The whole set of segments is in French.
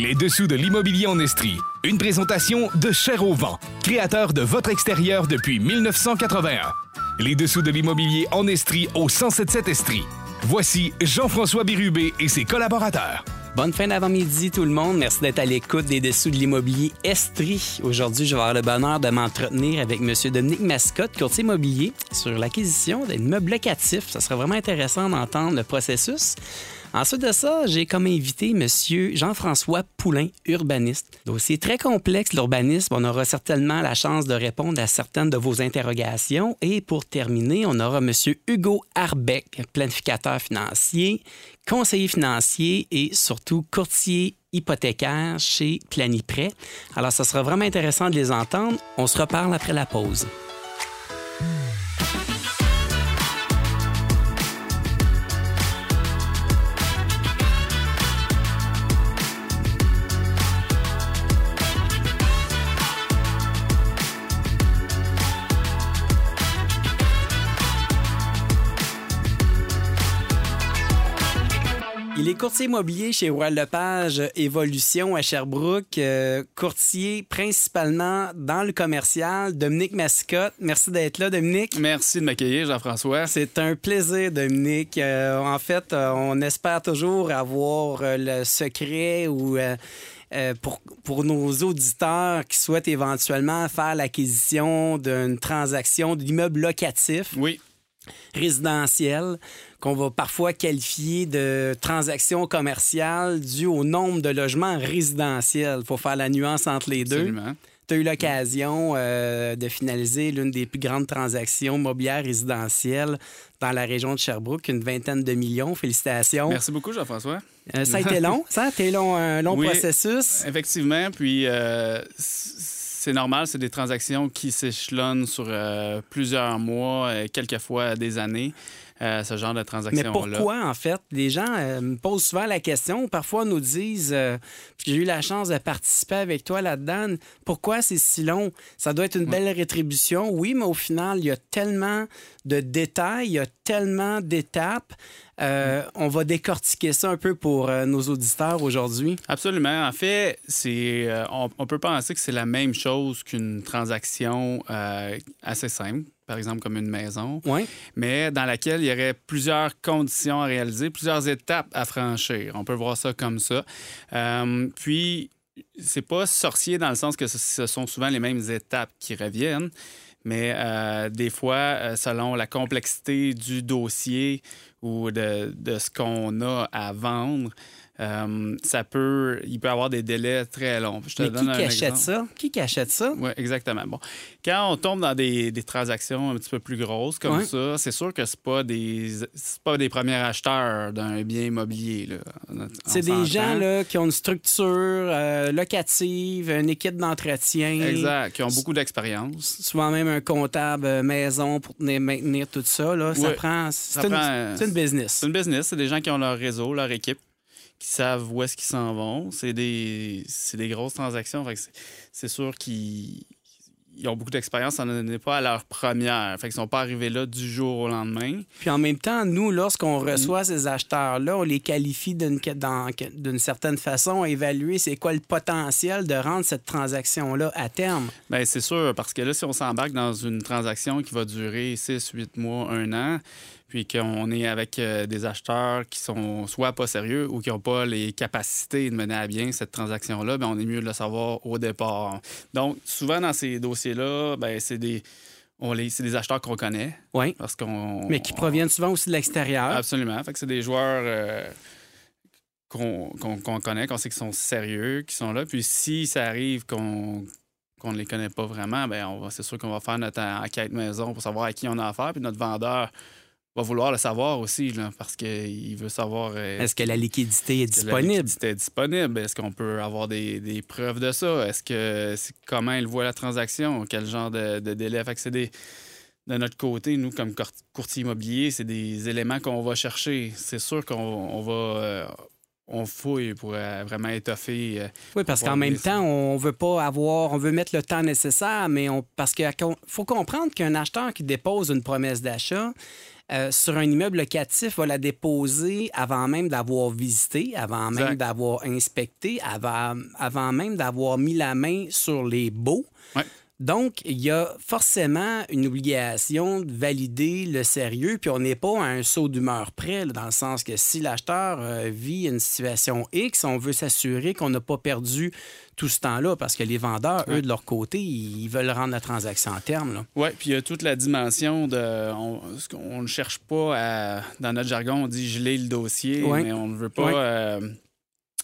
Les dessous de l'immobilier en Estrie. Une présentation de Cher au vent, créateur de votre extérieur depuis 1981. Les dessous de l'immobilier en Estrie au 1077 Estrie. Voici Jean-François Bérubé et ses collaborateurs. Bonne fin d'avant-midi tout le monde. Merci d'être à l'écoute des dessous de l'immobilier Estrie. Aujourd'hui, je vais avoir le bonheur de m'entretenir avec M. Dominique Mascotte, courtier immobilier, sur l'acquisition d'un immeuble locatif. Ça serait vraiment intéressant d'entendre le processus. Ensuite de ça, j'ai comme invité M. Jean-François Poulain, urbaniste. Dossier très complexe, l'urbanisme. On aura certainement la chance de répondre à certaines de vos interrogations. Et pour terminer, on aura M. Hugo Arbeck, planificateur financier, conseiller financier et surtout courtier hypothécaire chez Planiprêt. Alors, ça sera vraiment intéressant de les entendre. On se reparle après la pause. Il est courtier immobilier chez Royal Lepage Évolution à Sherbrooke, euh, courtier principalement dans le commercial. Dominique Mascotte, merci d'être là, Dominique. Merci de m'accueillir, Jean-François. C'est un plaisir, Dominique. Euh, en fait, euh, on espère toujours avoir le secret ou pour, pour nos auditeurs qui souhaitent éventuellement faire l'acquisition d'une transaction d'immeuble locatif Oui, résidentiel qu'on va parfois qualifier de transaction commerciale due au nombre de logements résidentiels. Il faut faire la nuance entre les deux. absolument. Tu as eu l'occasion euh, de finaliser l'une des plus grandes transactions mobilières résidentielles dans la région de Sherbrooke, une vingtaine de millions. Félicitations. Merci beaucoup, Jean-François. Euh, ça a été long, ça a été long, un long Oui. processus. Effectivement, puis euh, c'est normal, c'est des transactions qui s'échelonnent sur plusieurs mois, euh, quelquefois des années, euh, ce genre de Mais transaction-là. pourquoi, en fait? Les gens euh, me posent souvent la question, parfois nous disent, euh, j'ai eu la chance de participer avec toi là-dedans, pourquoi c'est si long? Ça doit être une belle rétribution, oui, mais au final, il y a tellement de détails, il y a tellement d'étapes. Euh, On va décortiquer ça un peu pour euh, nos auditeurs aujourd'hui. Absolument. En fait, c'est euh, on, on peut penser que c'est la même chose qu'une transaction assez simple, par exemple comme une maison, mais dans laquelle il y aurait plusieurs conditions à réaliser, plusieurs étapes à franchir. On peut voir ça comme ça. Puis, c'est pas sorcier dans le sens que ce sont souvent les mêmes étapes qui reviennent, mais euh, des fois, euh, selon la complexité du dossier ou de, de ce qu'on a à vendre, euh, ça peut, il peut y avoir des délais très longs. Je te Mais donne qui un qui achète exemple. ça? Qui qui achète ça? Oui, exactement. Bon, quand on tombe dans des, des transactions un petit peu plus grosses comme Ouais. ça, c'est sûr que c'est pas des pas des premiers acheteurs d'un bien immobilier. C'est des gens là, qui ont une structure euh, locative, une équipe d'entretien. Exact, qui ont beaucoup d'expérience. souvent même un comptable euh, maison pour tenir- maintenir tout ça. Là. Ça Ouais. prend. Ça C'est une, une business. C'est une business, c'est des gens qui ont leur réseau, leur équipe, qui savent où est-ce qu'ils s'en vont. C'est des, des grosses transactions. C'est, sûr qu'ils ils ont beaucoup d'expérience, ça n'en est pas à leur première. Fait qu'ils sont pas arrivés là du jour au lendemain. Puis en même temps, nous, Mm. lorsqu'on reçoit ces acheteurs-là, on les qualifie d'une, certaine façon à évaluer c'est quoi le potentiel de rendre cette transaction-là à terme. Bien, c'est sûr, parce que là, si on s'embarque dans une transaction qui va durer 6, 8 mois, un an, puis qu'on est avec euh, des acheteurs qui sont soit pas sérieux ou qui n'ont pas les capacités de mener à bien cette transaction-là, bien, on est mieux de le savoir au départ. Donc, souvent dans ces dossiers-là, ben, c'est des, on les, c'est des acheteurs qu'on connaît. Oui. Parce qu'on, Mais qui proviennent souvent aussi de l'extérieur. Absolument. Fait que c'est des joueurs euh, qu'on connaît, qu'on sait qu'ils sont sérieux, qui sont là. Puis si ça arrive qu'on qu'on ne les connaît pas vraiment, ben on va, c'est sûr qu'on va faire notre en- enquête maison pour savoir à qui on a affaire. Puis notre vendeur va vouloir le savoir aussi, là, parce qu'il veut savoir. euh, Est-ce que la liquidité est la disponible? liquidité est disponible? Est-ce qu'on peut avoir des, des preuves de ça? Est-ce que c'est- comment il voit la transaction? Quel genre de, de délai? Fait que c'est des- de notre côté, nous, comme cour- courtier immobilier, c'est des éléments qu'on va chercher. C'est sûr qu'on on va. euh, on fouille pour euh, vraiment étoffer. euh, Oui, parce qu'en même temps, on veut pas avoir, on veut mettre le temps nécessaire, mais on, parce qu'il faut comprendre qu'un acheteur qui dépose une promesse d'achat euh, sur un immeuble locatif va la déposer avant même d'avoir visité, avant même d'avoir inspecté, avant, avant même d'avoir mis la main sur les baux. Ouais. Donc, il y a forcément une obligation de valider le sérieux, puis on n'est pas à un saut d'humeur près, là, dans le sens que si l'acheteur euh, vit une situation X, on veut s'assurer qu'on n'a pas perdu tout ce temps-là, parce que les vendeurs, eux, de leur côté, ils veulent rendre la transaction en terme. Oui, puis il y a toute la dimension de. On ne cherche pas à. Dans notre jargon, on dit geler le dossier, Ouais. mais on ne veut pas Ouais. euh,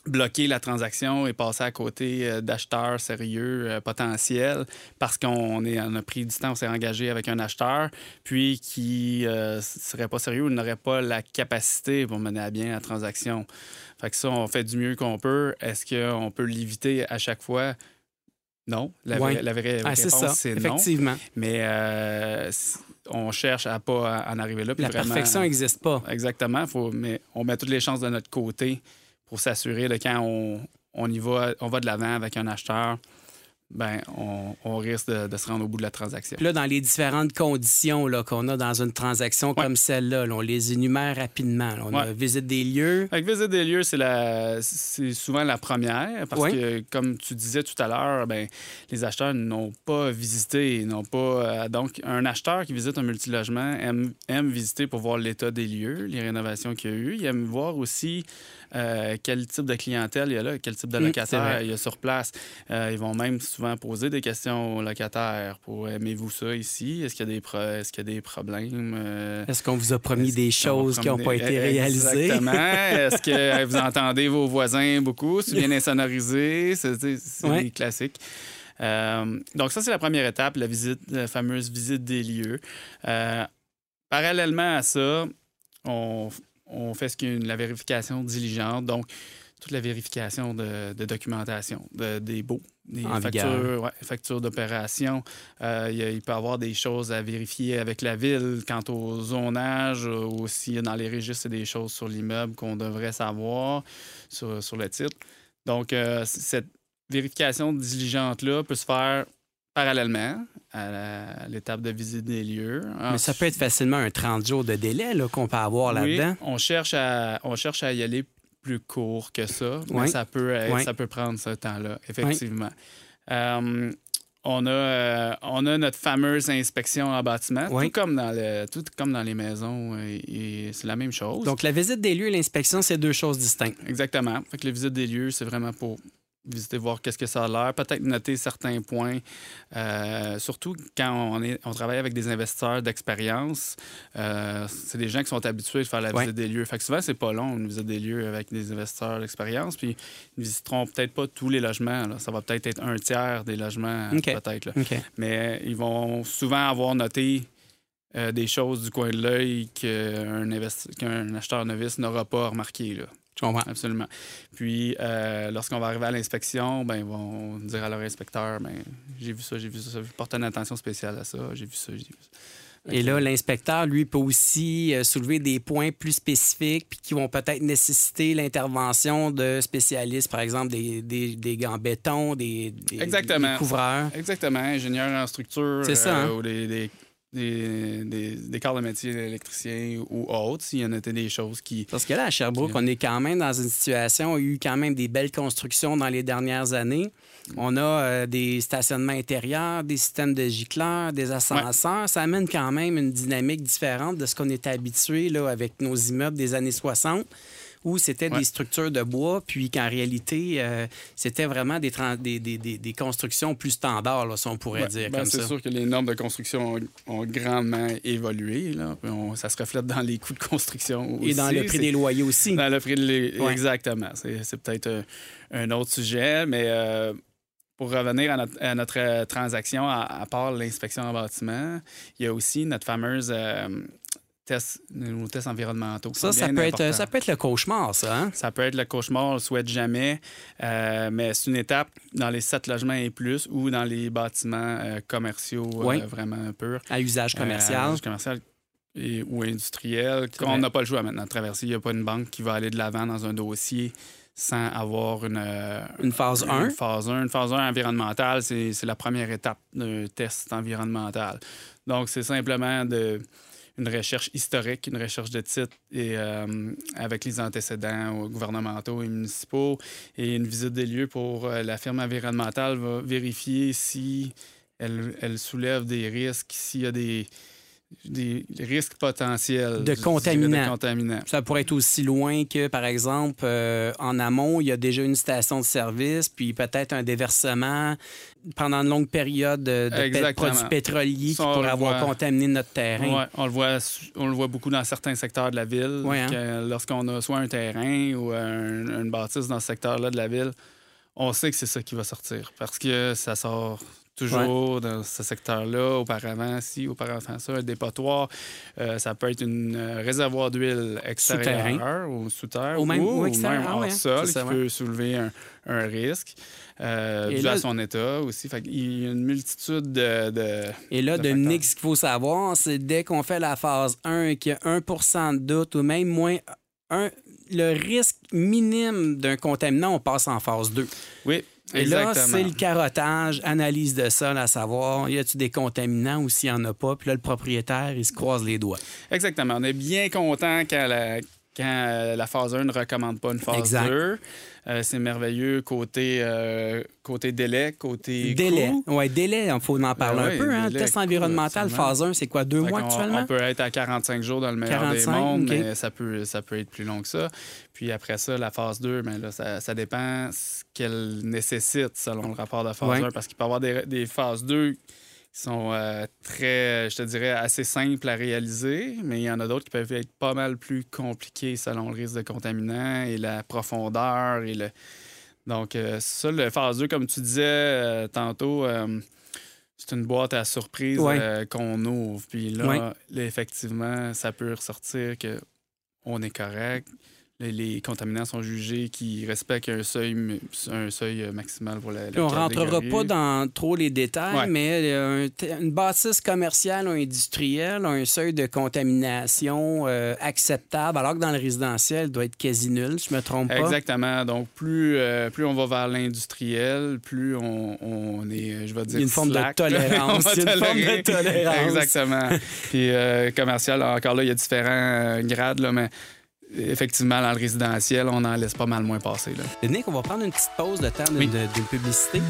bloquer la transaction et passer à côté euh, d'acheteurs sérieux euh, potentiels parce qu'on est, on a pris du temps, on s'est engagé avec un acheteur, puis qui ne serait pas sérieux ou n'aurait pas la capacité pour mener à bien la transaction. Fait que ça, on fait du mieux qu'on peut. Est-ce qu'on peut l'éviter à chaque fois? Non. La, Ouais. vraie, la vraie Ah, c'est réponse, ça, c'est non. effectivement. Mais euh, on cherche à pas en arriver là. puis La vraiment- perfection n'existe pas. Exactement. Faut, mais on met toutes les chances de notre côté pour s'assurer de quand on, on y va, on va de l'avant avec un acheteur, ben on, on risque de, de se rendre au bout de la transaction. Là, dans les différentes conditions là, qu'on a dans une transaction Ouais. comme celle-là, là, on les énumère rapidement. là. On a visite des lieux. Avec visite des lieux, c'est la, c'est souvent la première parce que, comme tu disais tout à l'heure, ben, les acheteurs n'ont pas visité, n'ont pas. euh, donc, un acheteur qui visite un multilogement aime, aime visiter pour voir l'état des lieux, les rénovations qu'il y a eu. Il aime voir aussi euh, quel type de clientèle il y a là, quel type de locataire il y a sur place? Euh, ils vont même souvent poser des questions aux locataires pour aimez-vous ça ici? Est-ce qu'il y a des pro- est-ce qu'il y a des problèmes Euh, Est-ce qu'on vous a promis des choses qui n'ont pas été réalisées? Exactement. Est-ce que euh, vous entendez vos voisins beaucoup? C'est bien insonorisé? C'est Ouais. Euh, donc, ça, c'est la première étape, la visite, la fameuse visite des lieux. Euh, parallèlement à ça, on, on fait ce une- la vérification diligente. Donc, toute la vérification de, de documentation, de- des baux, des En factures, ouais, factures d'opération. Euh, il, peut y avoir des choses à vérifier avec la ville quant au zonage euh, ou si dans les registres, des choses sur l'immeuble qu'on devrait savoir sur, sur le titre. Donc, euh, cette vérification diligente-là peut se faire parallèlement à la- l'étape de visite des lieux. Mais ça peut être facilement un 30 jours de délai qu'on peut avoir Oui, là-dedans. on cherche à on cherche à y aller plus court que ça, mais Oui. ça peut être- Oui. ça peut prendre ce temps-là, effectivement. Euh, on a, euh, on a notre fameuse inspection en bâtiment, Oui. tout, comme dans le, tout comme dans les maisons, et, et c'est la même chose. Donc, la visite des lieux et l'inspection, c'est deux choses distinctes. Exactement. Fait que les visites des lieux, c'est vraiment pour visiter, voir qu'est-ce que ça a l'air, peut-être noter certains points, euh, surtout quand on, est, on travaille avec des investisseurs d'expérience. euh, c'est des gens qui sont habitués de faire la Ouais. visite des lieux. Fait que souvent, c'est pas long, une visite des lieux avec des investisseurs d'expérience. Puis, ils visiteront peut-être pas tous les logements. là. Ça va peut-être être un tiers des logements, peut-être. Mais ils vont souvent avoir noté euh, des choses du coin de l'œil qu'un acheteur novice n'aura pas remarqué. Là. Je comprends. Absolument. Puis, euh, lorsqu'on va arriver à l'inspection, ben, ils vont dire à leur inspecteur ben, j'ai vu ça, j'ai vu ça, porte une attention spéciale à ça, j'ai vu ça, j'ai vu ça. Et là, l'inspecteur, lui, peut aussi euh, soulever des points plus spécifiques puis qui vont peut-être nécessiter l'intervention de spécialistes, par exemple des, des, des gants béton, des, des, Exactement. des couvreurs. Exactement, ingénieur en structure C'est ça, hein? ou des, des, des, corps de métier électriciens ou autres, s'il y en a des choses qui. Parce que là, à Sherbrooke, on est quand même dans une situation, il y a eu quand même des belles constructions dans les dernières années. On a euh, des stationnements intérieurs, des systèmes de gicleurs, des ascenseurs. Ça amène quand même une dynamique différente de ce qu'on était habitué là, avec nos immeubles des années 60 où c'était Ouais. des structures de bois, puis qu'en réalité, euh, c'était vraiment des, des, des- des- des constructions plus standards, là, si on pourrait Ouais, dire ben, comme c'est sûr que les normes de construction ont, ont grandement évolué. Là. Puis on- ça se reflète dans les coûts de construction Et dans aussi. le prix des loyers aussi. Dans le prix de Ouais. Exactement. C'est, peut-être un, un autre sujet, mais euh, pour revenir à notre, à notre, euh, transaction, à, à part l'inspection en bâtiment, il y a aussi notre fameuse euh, tests, nos tests environnementaux. Ça, ça peut, être, ça peut être le cauchemar, ça. Hein? Ça peut être le cauchemar, on le souhaite jamais, euh, mais c'est une étape dans les sept logements et plus ou dans les bâtiments euh, commerciaux euh, vraiment purs. À usage commercial. Euh, commercial et, ou industriel. On n'a pas le choix maintenant de traverser. Il n'y a pas une banque qui va aller de l'avant dans un dossier sans avoir une, Une phase 1. Une phase 1. Une phase 1 environnementale, c'est c'est la première étape d'un test environnemental. Donc, c'est simplement de, une recherche historique, une recherche de titres et, euh, avec les antécédents gouvernementaux et municipaux. Et une visite des lieux pour euh, la firme environnementale va vérifier si elle, elle soulève des risques, s'il y a des, des risques potentiels De contaminants. de contaminants. Ça pourrait être aussi loin que, par exemple, euh, en amont, il y a déjà une station de service, puis peut-être un déversement pendant une longue période de, produits pétroliers qui Ça, pourraient avoir voit. contaminé notre terrain. Ouais, on, le voit, on le voit beaucoup dans certains secteurs de la ville. Ouais, hein? Lorsqu'on a soit un terrain ou un- une bâtisse dans ce secteur-là de la ville, on sait que c'est ça qui va sortir parce que ça sort toujours dans ce secteur-là. Auparavant, si, auparavant ça, un dépotoir, euh, ça peut être une euh, réservoir d'huile extérieure ou sous terre Ou même- ou extérieur, même hors ouais, sol ça, qui ouais. peut soulever un, un risque euh, dû là- à son état aussi. Fait Il y a une multitude de... de- Et là, de Dominique, facteurs. ce qu'il faut savoir, c'est dès qu'on fait la phase 1 et qu'il y a 1% de doute ou même moins un, le risque minime d'un contaminant, on passe en phase 2. Oui, Et là, c'est le carottage, analyse de sol, à savoir, y a-tu des contaminants ou s'il n'y en a pas? Puis là, le propriétaire, il se croise les doigts. Exactement. On est bien content quand la, quand euh, la phase 1 ne recommande pas une phase Exact. 2. Euh, c'est merveilleux côté, euh, côté délai, côté Délai. Oui, délai, il faut en parler Ben un peu. Hein? délai, Test environnemental, phase 1, c'est quoi, deux mois actuellement? On peut être à 45 jours dans le meilleur 45, des mondes, mais ça peut, ça peut être plus long que ça. Puis après ça, la phase 2, ben là, ça, ça dépend ce qu'elle nécessite selon le rapport de phase Ouais. 1, parce qu'il peut y avoir des, des phases 2 qui sont euh, très, je te dirais, assez simples à réaliser, mais il y en a d'autres qui peuvent être pas mal plus compliquées selon le risque de contaminant et la profondeur et le... Donc, euh, ça, le phase 2, comme tu disais euh, tantôt, euh, c'est une boîte à surprise Ouais. euh, qu'on ouvre. Puis là, Ouais. là, effectivement, ça peut ressortir que on est correct. Les, contaminants sont jugés qui respectent un seuil, un seuil maximal pour la, Puis on rentrera catégorie. pas dans trop les détails, Ouais. mais euh, un une bâtisse commerciale ou industrielle a un seuil de contamination euh, acceptable, alors que dans le résidentiel, il doit être quasi nul, je me trompe pas. Exactement. Donc, plus, euh, plus on va vers l'industriel, plus on, on est, je vais dire, une forme de tolérance. Une forme de tolérance. Exactement. Puis, euh, commercial, encore là, il y a différents euh, grades, là, mais effectivement, dans le résidentiel, on en laisse pas mal moins passer. Là. Nick, on va prendre une petite pause de temps d'une Oui. publicité.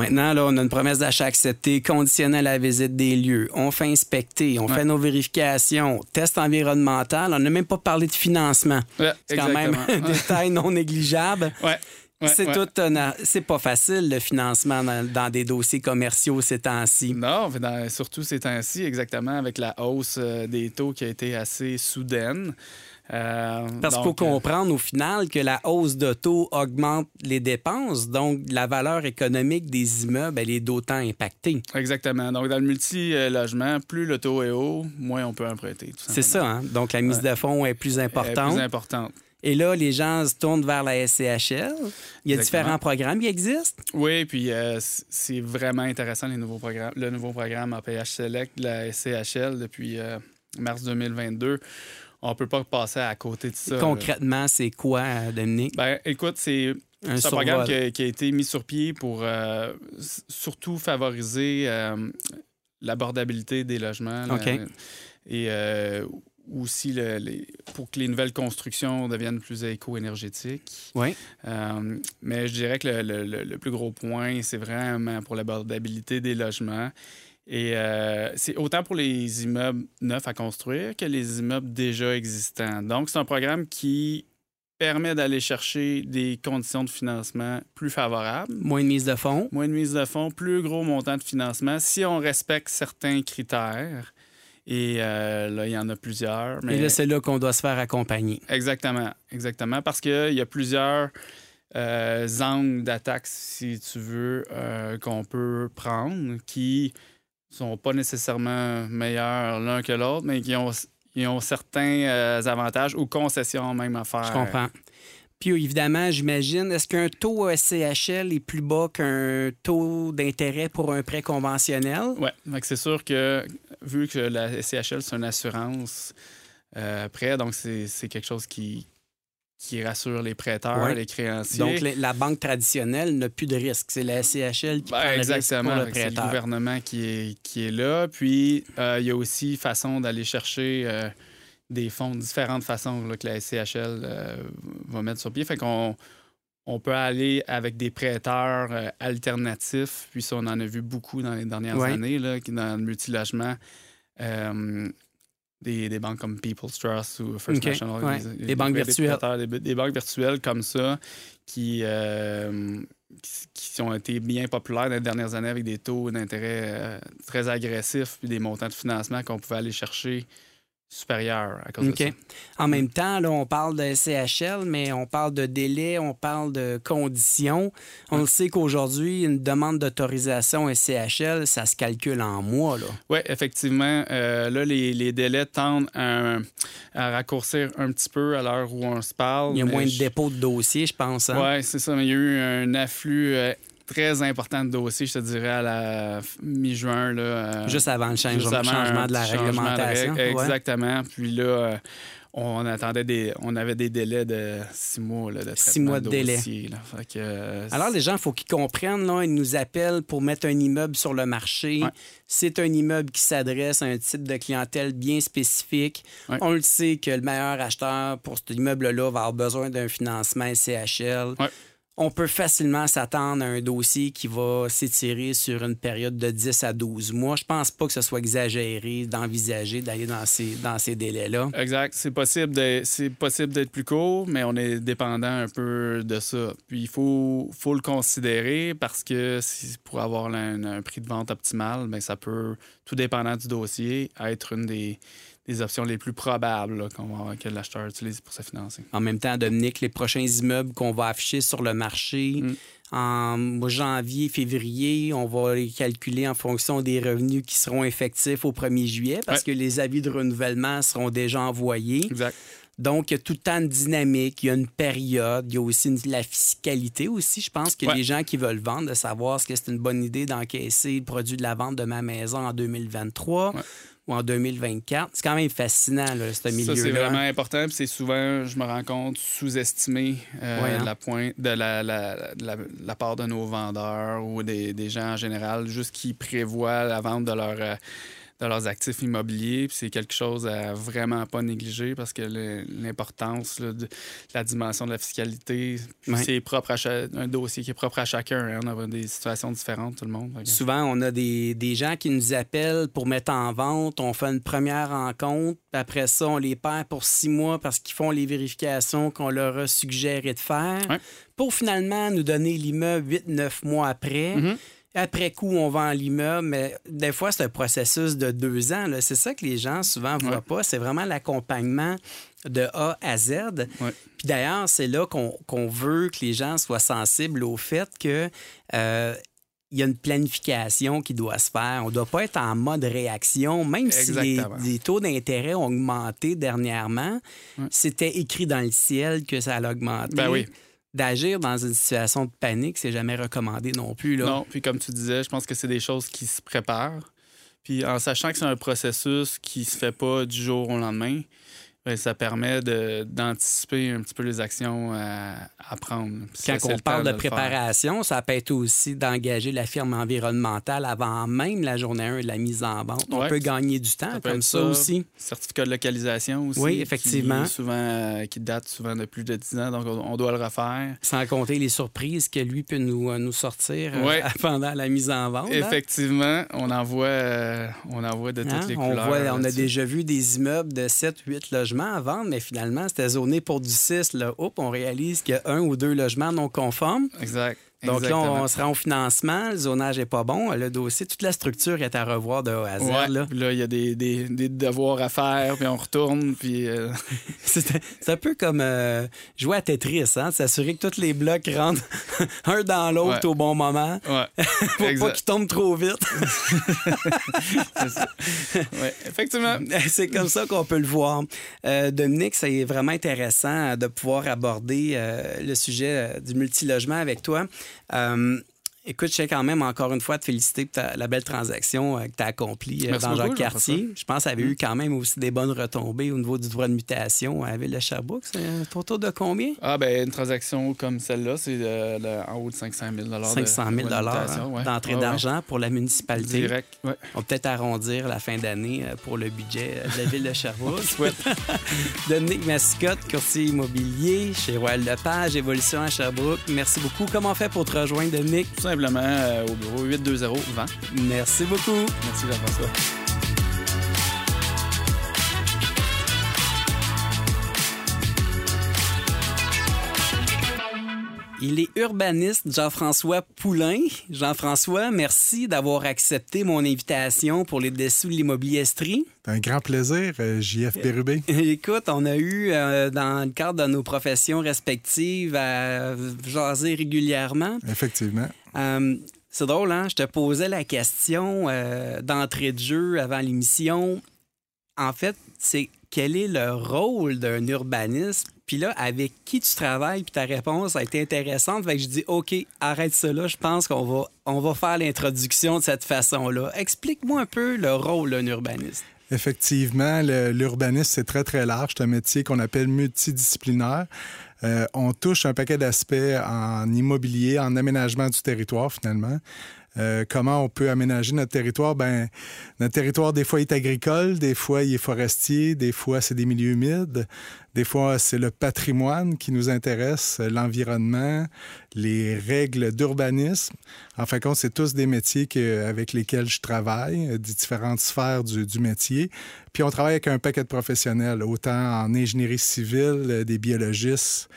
Maintenant, là, on a une promesse d'achat acceptée, conditionnelle à la visite des lieux. On fait inspecter, on fait nos vérifications, test environnemental. On n'a même pas parlé de financement. Ouais, C'est quand même un détail non négligeable. Ouais. ouais, c'est ouais. tout un- c'est pas facile le financement dans, dans des dossiers commerciaux ces temps-ci. Non, dans- surtout ces temps-ci, exactement, avec la hausse euh, des taux qui a été assez soudaine. Euh, Parce qu'il faut euh, comprendre au final que la hausse de taux augmente les dépenses, donc la valeur économique des immeubles, elle est d'autant impactée. Exactement. Donc, dans le multi-logement, plus le taux est haut, moins on peut emprunter. C'est ça, hein? donc la mise de fonds est plus est importante. plus importante. Et là, les gens se tournent vers la SCHL. Il y a Exactement. différents programmes qui existent. Oui, puis euh, c'est vraiment intéressant les nouveaux programmes. Le nouveau programme APH Select de la SCHL depuis euh, mars 2022. On peut pas passer à côté de ça. là. Concrètement, c'est quoi, Dominique? Ben, écoute, c'est Un programme qui a, qui a été mis sur pied pour euh, surtout favoriser euh, l'abordabilité des logements. là, OK. et euh, aussi le- les- pour que les nouvelles constructions deviennent plus éco-énergétiques. Oui. Euh, mais je dirais que le, le- le- le plus gros point, c'est vraiment pour l'abordabilité des logements. Et euh, c'est autant pour les immeubles neufs à construire que les immeubles déjà existants. Donc, c'est un programme qui permet d'aller chercher des conditions de financement plus favorables. Moins de mise de fonds. Moins de mise de fonds, plus gros montant de financement si on respecte certains critères. Et euh, là, il y en a plusieurs. Mais... Et là, c'est là qu'on doit se faire accompagner. Exactement, exactement. Parce qu'il y a plusieurs euh, angles d'attaque, si tu veux, euh, qu'on peut prendre qui sont pas nécessairement meilleurs l'un que l'autre, mais qui ont ils ont certains euh, avantages ou concessions même à faire. Je comprends. Puis évidemment, j'imagine, est-ce qu'un taux SCHL est plus bas qu'un taux d'intérêt pour un prêt conventionnel? Oui, c'est sûr que vu que la SCHL, c'est une assurance euh, prêt, donc c'est quelque chose qui, qui rassure les prêteurs, les créanciers. Donc, la banque traditionnelle n'a plus de risque. C'est la SCHL qui ben, prend le risque pour le prêteur. Le gouvernement qui est, qui est là. Puis, euh, il y a aussi façon d'aller chercher euh, des fonds, différentes façons que la SCHL euh, va mettre sur pied. Fait qu'on on peut aller avec des prêteurs alternatifs. Puis ça, on en a vu beaucoup dans les dernières années, là, dans le multilogement des, banques comme People's Trust ou First National. Des, banques virtuelles. Des, banques virtuelles comme ça qui, euh, qui, ont été bien populaires dans les dernières années avec des taux d'intérêt euh, très agressifs puis des montants de financement qu'on pouvait aller chercher supérieur à cause de ça. En même temps, là, on parle de SCHL, mais on parle de délai, on parle de conditions. On le sait qu'aujourd'hui, une demande d'autorisation SCHL, ça se calcule en mois. Oui, effectivement. Euh, là, les, délais tendent à, raccourcir un petit peu à l'heure où on se parle. Il y a moins de dépôts de dossiers, je pense. Hein? Oui, c'est ça. Mais il y a eu un afflux euh, très important de dossier, je te dirais, à la mi-juin. Euh, juste avant le changement, de la réglementation. exactement. Puis là, euh, on attendait des. On avait des délais de six mois de Six mois de, délai. Euh, Alors, les gens, il faut qu'ils comprennent, là, ils nous appellent pour mettre un immeuble sur le marché. C'est un immeuble qui s'adresse à un type de clientèle bien spécifique. On le sait que le meilleur acheteur pour cet immeuble-là va avoir besoin d'un financement SCHL on peut facilement s'attendre à un dossier qui va s'étirer sur une période de 10 à 12 mois. Je pense pas que ce soit exagéré d'envisager d'aller dans ces, dans ces délais-là. Exact. C'est possible d'être plus court, mais on est dépendant un peu de ça. Puis il faut, le considérer parce que pour avoir un, prix de vente optimal, bien, ça peut, tout dépendant du dossier, être une des les options les plus probables que l'acheteur utilise pour se financer. En même temps, Dominique, les prochains immeubles qu'on va afficher sur le marché, mm. en janvier, février, on va les calculer en fonction des revenus qui seront effectifs au 1er juillet parce que les avis de renouvellement seront déjà envoyés. Exact. Donc, il y a tout le temps de dynamique, il y a une période, il y a aussi la fiscalité aussi. Je pense que les gens qui veulent vendre, de savoir ce que c'est une bonne idée d'encaisser le produit de la vente de ma maison en 2023 en 2024. C'est quand même fascinant, là, ce milieu-là. Ça, c'est vraiment important. c'est souvent, je me rends compte, sous-estimé euh, hein? la, pointe, de la, la, part de nos vendeurs ou des, des, gens en général, juste qui prévoient la vente de leur... Euh, de leurs actifs immobiliers. C'est quelque chose à vraiment pas négliger parce que l'importance de la dimension de la fiscalité, c'est propre à un dossier qui est propre à chacun. Hein. On a des situations différentes, tout le monde. Souvent, on a des, des, gens qui nous appellent pour mettre en vente. On fait une première rencontre. Après ça, on les perd pour six mois parce qu'ils font les vérifications qu'on leur a suggéré de faire. Pour finalement nous donner l'immeuble 8-9 mois après. Mm-hmm. Après coup, on vend l'immeuble, mais des fois, c'est un processus de deux ans. C'est ça que les gens souvent ne voient pas. C'est vraiment l'accompagnement de A à Z. Puis d'ailleurs, c'est là qu'on veut que les gens soient sensibles au fait que euh, il y a une planification qui doit se faire. On ne doit pas être en mode réaction, même si les, taux d'intérêt ont augmenté dernièrement. C'était écrit dans le ciel que ça allait augmenter. Ben oui d'agir dans une situation de panique, c'est jamais recommandé non plus. Là. Non, puis comme tu disais, je pense que c'est des choses qui se préparent. Puis en sachant que c'est un processus qui se fait pas du jour au lendemain, ça permet d'anticiper un petit peu les actions à, prendre. Quand on parle de, préparation, ça peut être aussi d'engager la firme environnementale avant même la journée 1 de la mise en vente. On peut gagner du temps comme ça, aussi. Certificat de localisation aussi. Oui, effectivement. Qui, souvent, euh, qui date souvent de plus de 10 ans, donc on doit le refaire. Sans compter les surprises que lui peut nous, euh, nous sortir euh, pendant la mise en vente. Effectivement, on en voit, on en voit de toutes hein? les on couleurs. on a déjà vu des immeubles de 7-8 logements mais finalement, c'était zoné pour du 6. Là, Oups, on réalise qu'il y a un ou deux logements non conformes. Exact. Donc là, on se rend au financement, le zonage n'est pas bon, le dossier, toute la structure est à revoir de A à Z. Ouais, là. il y a des, des- des devoirs à faire, puis on retourne, puis... euh, C'est un peu comme euh, jouer à Tetris, hein? s'assurer que tous les blocs rentrent un dans l'autre Ouais. au bon moment ouais, pour pas exact. qu'ils tombent trop vite. Effectivement. C'est comme ça qu'on peut le voir. Euh, Dominique, c'est vraiment intéressant de pouvoir aborder euh, le sujet du multilogement avec toi. Euh, Écoute, je tiens quand même encore une fois te féliciter pour ta- la belle transaction euh, que tu as accomplie euh, dans Jacques Cartier. Je pense que ça avait eu quand même aussi des bonnes retombées au niveau du droit de mutation à la ville de Sherbrooke. C'est un total de combien? Ah, ben une transaction comme celle-là, c'est euh, en haut de 500 000 de 500 000 limitation, ouais. d'entrée Ouais, ouais. d'argent pour la municipalité. Direct. On va peut-être arrondir la fin d'année pour le budget de la ville de Sherbrooke. Dominique Mascotte, courtier immobilier chez Royal Lepage, Évolution à Sherbrooke. Merci beaucoup. Comment on fait pour te rejoindre, Dominique? Simplement euh, au bureau 820 20. Merci beaucoup. Merci Jean-François. Il est urbaniste Jean-François Poulain. Jean-François, merci d'avoir accepté mon invitation pour les dessous de l'immobilier Estrie. C'est un grand plaisir, euh, JF Bérubé. Écoute, on a eu, euh, dans le cadre de nos professions respectives, à jaser régulièrement. Effectivement. Euh, c'est drôle, hein? Je te posais la question euh, d'entrée de jeu avant l'émission. En fait, c'est quel est le rôle d'un urbaniste? Puis là, avec qui tu travailles? Puis ta réponse a été intéressante. Fait que je dis, OK, arrête là. Je pense qu'on va, on va faire l'introduction de cette façon-là. Explique-moi un peu le rôle d'un urbaniste. Effectivement, l'urbanisme, c'est très, très large. C'est un métier qu'on appelle multidisciplinaire. Euh, on touche un paquet d'aspects en immobilier, en aménagement du territoire, finalement. Euh, comment on peut aménager notre territoire? Ben, notre territoire, des fois, est agricole, des fois, il est forestier, des fois, c'est des milieux humides, des fois, c'est le patrimoine qui nous intéresse, l'environnement, les règles d'urbanisme. En fin de compte, c'est tous des métiers avec lesquels je travaille, euh, des différentes sphères du, métier. Puis on travaille avec un paquet de professionnels, autant en ingénierie civile, euh, des biologistes,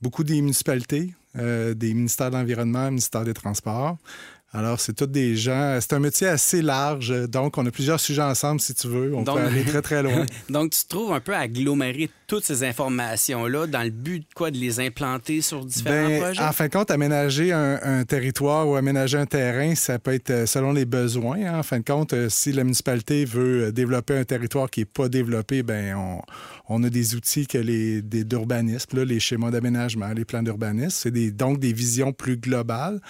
beaucoup des municipalités, des ministères de l'Environnement, ministère des Transports. Alors, c'est tous des gens. C'est un métier assez large, donc on a plusieurs sujets ensemble, si tu veux. On Donc- peut aller très, très loin. Donc, tu te trouves un peu à agglomérer toutes ces informations-là dans le but de quoi? De les implanter sur différents Ben, projets? en fin de compte, aménager un, un territoire ou aménager un terrain, ça peut être euh, selon les besoins. hein. En fin de compte, euh, si la municipalité veut euh, développer un territoire qui n'est pas développé, ben on, on a des outils que les d'urbanisme, les schémas d'aménagement, les plans d'urbanisme. C'est des, donc des visions plus globales.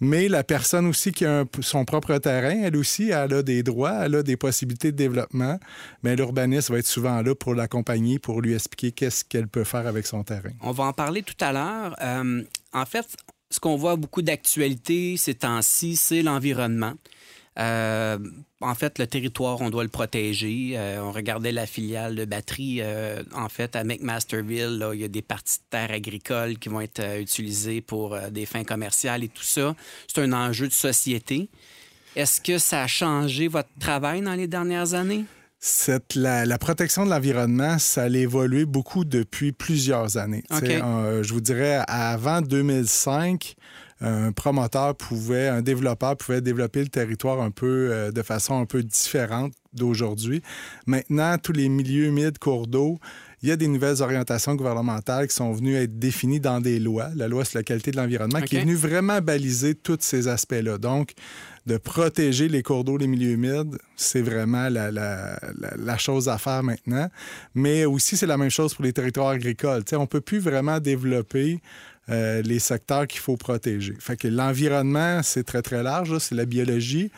Mais la personne aussi qui a son propre terrain, elle aussi, a des droits, elle a des possibilités de développement. Mais l'urbaniste va être souvent là pour l'accompagner, pour lui expliquer qu'est-ce qu'elle peut faire avec son terrain. On va en parler tout à l'heure. Euh, en fait, ce qu'on voit beaucoup d'actualité ces temps-ci, c'est l'environnement. Euh, en fait, le territoire, on doit le protéger. Euh, on regardait la filiale de batterie. euh, en fait, à McMasterville, là, il y a des parties de terre agricoles qui vont être utilisées pour des fins commerciales et tout ça. C'est un enjeu de société. Est-ce que ça a changé votre travail dans les dernières années? Cette, la, la protection de l'environnement, ça a évolué beaucoup depuis plusieurs années. Euh, je vous dirais, avant 2005, un promoteur pouvait, un développeur pouvait développer le territoire un peu euh, de façon un peu différente d'aujourd'hui. Maintenant, tous les milieux humides, cours d'eau, il y a des nouvelles orientations gouvernementales qui sont venues être définies dans des lois. La loi sur la qualité de l'environnement, qui est venue vraiment baliser tous ces aspects-là. Donc, de protéger les cours d'eau, les milieux humides, c'est vraiment la, la- la- la chose à faire maintenant. Mais aussi, c'est la même chose pour les territoires agricoles. On ne peut plus vraiment développer euh, les secteurs qu'il faut protéger. Fait que l'environnement, c'est très, très large. C'est la biologie.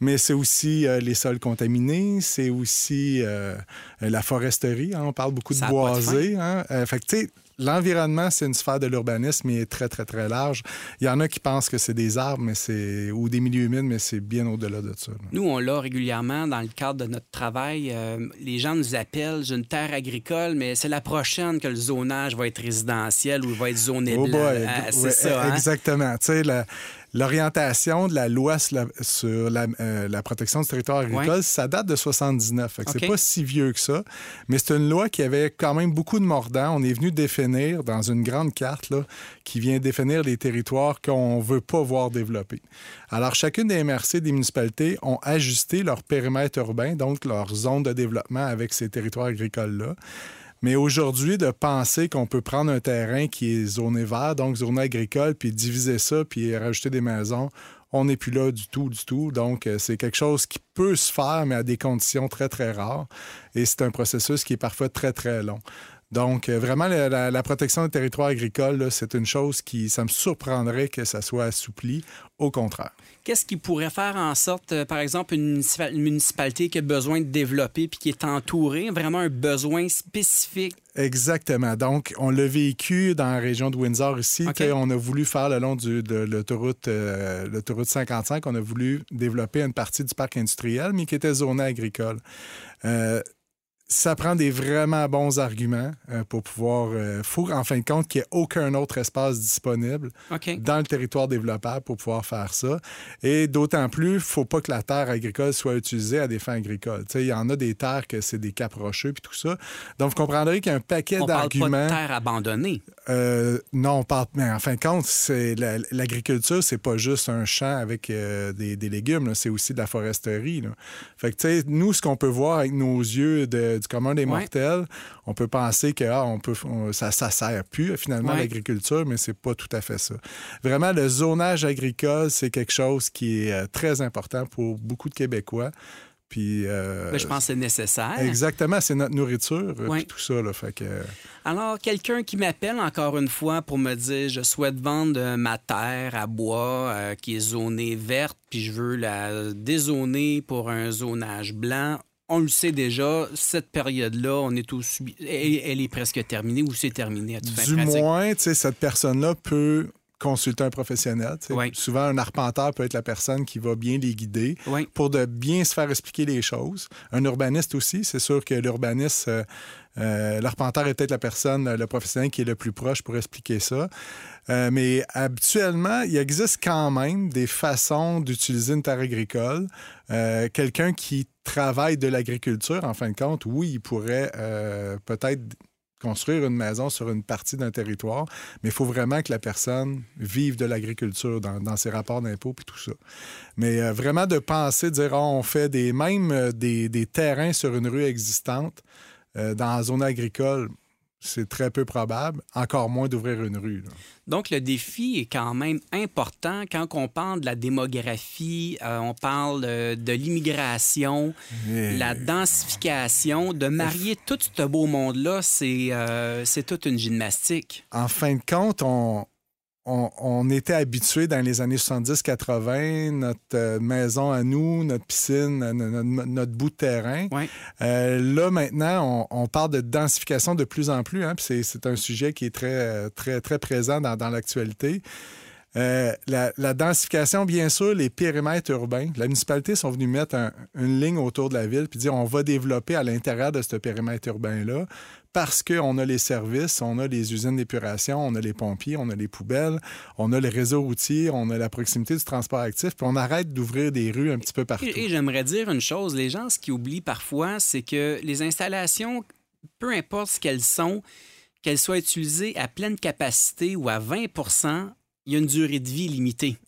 Mais c'est aussi euh, les sols contaminés, c'est aussi euh, la foresterie. hein. On parle beaucoup de Ça boisés. hein. Fait que, tu sais, l'environnement, c'est une sphère de l'urbanisme, mais est très, très, très large. Il y en a qui pensent que c'est des arbres mais c'est ou des milieux humides, mais c'est bien au-delà de ça. là. Nous, on l'a régulièrement dans le cadre de notre travail. Euh, les gens nous appellent, j'ai une terre agricole, mais c'est la prochaine que le zonage va être résidentiel ou va être zoné Oh Ah, c'est ouais, ça, hein? Exactement. Tu sais, la- L'orientation de la loi sur la, sur la, euh, la protection du territoire agricole, Ouais. ça date de 79. Fait que OK. C'est pas si vieux que ça. Mais c'est une loi qui avait quand même beaucoup de mordants. On est venu définir dans une grande carte là, qui vient définir les territoires qu'on veut pas voir développés. Alors, chacune des MRC des municipalités ont ajusté leur périmètre urbain, donc leur zone de développement avec ces territoires agricoles-là. Mais aujourd'hui, de penser qu'on peut prendre un terrain qui est zoné vert, donc zoné agricole, puis diviser ça, puis rajouter des maisons, on n'est plus là du tout, du tout. Donc, euh, c'est quelque chose qui peut se faire, mais à des conditions très, très rares. Et c'est un processus qui est parfois très, très long. Donc, euh, vraiment, la, la- la protection des territoires agricoles, c'est une chose qui, ça me surprendrait que ça soit assoupli. Au contraire. Qu'est-ce qui pourrait faire en sorte, euh, par exemple, une, municipa- une municipalité qui a besoin de développer puis qui est entourée, vraiment un besoin spécifique? Exactement. Donc, on l'a vécu dans la région de Windsor ici. OK. Tu sais, On a voulu faire le long du- de l'autoroute euh, l'autoroute 55, on a voulu développer une partie du parc industriel, mais qui était zonée agricole. Euh, ça prend des vraiment bons arguments euh, pour pouvoir... Il faut, en fin de compte, qu'il n'y ait aucun autre espace disponible dans le territoire développable pour pouvoir faire ça. Et d'autant plus, il ne faut pas que la terre agricole soit utilisée à des fins agricoles. Il y en a des terres que c'est des caps rocheux puis tout ça. Donc, vous comprendrez qu'il y a un paquet On parle pas de d'arguments. terre abandonnée. Euh, non, on parle. Mais en fin de compte, c'est la- l'agriculture, c'est pas juste un champ avec euh, des, des légumes, c'est aussi de la foresterie. là. Fait que, nous, ce qu'on peut voir avec nos yeux de- du commun des Ouais. mortels, on peut penser que ah, on peut, on- ça, ça sert plus finalement à Ouais. l'agriculture, mais c'est pas tout à fait ça. Vraiment, le zonage agricole, c'est quelque chose qui est euh, très important pour beaucoup de Québécois. Puis, euh, Ben, je pense que c'est nécessaire. Exactement, c'est notre nourriture, euh, Ouais. puis tout ça. Là, fait que, euh, Alors, quelqu'un qui m'appelle encore une fois pour me dire je souhaite vendre euh, ma terre à bois euh, qui est zonée verte, puis je veux la dézoner pour un zonage blanc. On le sait déjà, cette période-là, on est au subi- elle, elle est presque terminée ou c'est terminé à toute fin Du pratique. moins, tu sais, cette personne-là peut consulter un professionnel. Oui. Souvent, un arpenteur peut être la personne qui va bien les guider Oui. pour de bien se faire expliquer les choses. Un urbaniste aussi, c'est sûr que l'urbaniste, euh, euh, l'arpenteur est peut-être la personne, le professionnel qui est le plus proche pour expliquer ça. Euh, mais habituellement, il existe quand même des façons d'utiliser une terre agricole. Euh, Quelqu'un qui travaille de l'agriculture, en fin de compte, oui, il pourrait euh, peut-être construire une maison sur une partie d'un territoire, mais il faut vraiment que la personne vive de l'agriculture dans, ses rapports d'impôts et tout ça. Mais vraiment de penser, de dire, Ah, on fait des, même des, terrains sur une rue existante dans la zone agricole, c'est très peu probable, encore moins d'ouvrir une rue. là. Donc, le défi est quand même important. Quand on parle de la démographie, euh, on parle euh, de l'immigration, la densification, de marier tout ce beau monde-là, c'est euh, c'est toute une gymnastique. en fin de compte, on, on, on était habitué dans les années 70-80, notre euh, maison à nous, notre piscine, notre, notre bout de terrain. Ouais. Euh, là, maintenant, on, on parle de densification de plus en plus. Hein, puis c'est, un sujet qui est très, euh, très, très présent dans, dans l'actualité. Euh, la, la densification, bien sûr, les périmètres urbains. La municipalité sont venus mettre un- une ligne autour de la ville puis dire on va développer à l'intérieur de ce périmètre urbain-là parce qu'on a les services, on a les usines d'épuration, on a les pompiers, on a les poubelles, on a les réseaux routiers, on a la proximité du transport actif, puis on arrête d'ouvrir des rues un petit peu partout. Et, et j'aimerais dire une chose, les gens, ce qu'ils oublient parfois, c'est que les installations, peu importe ce qu'elles sont, qu'elles soient utilisées à pleine capacité ou à 20 il y a une durée de vie limitée.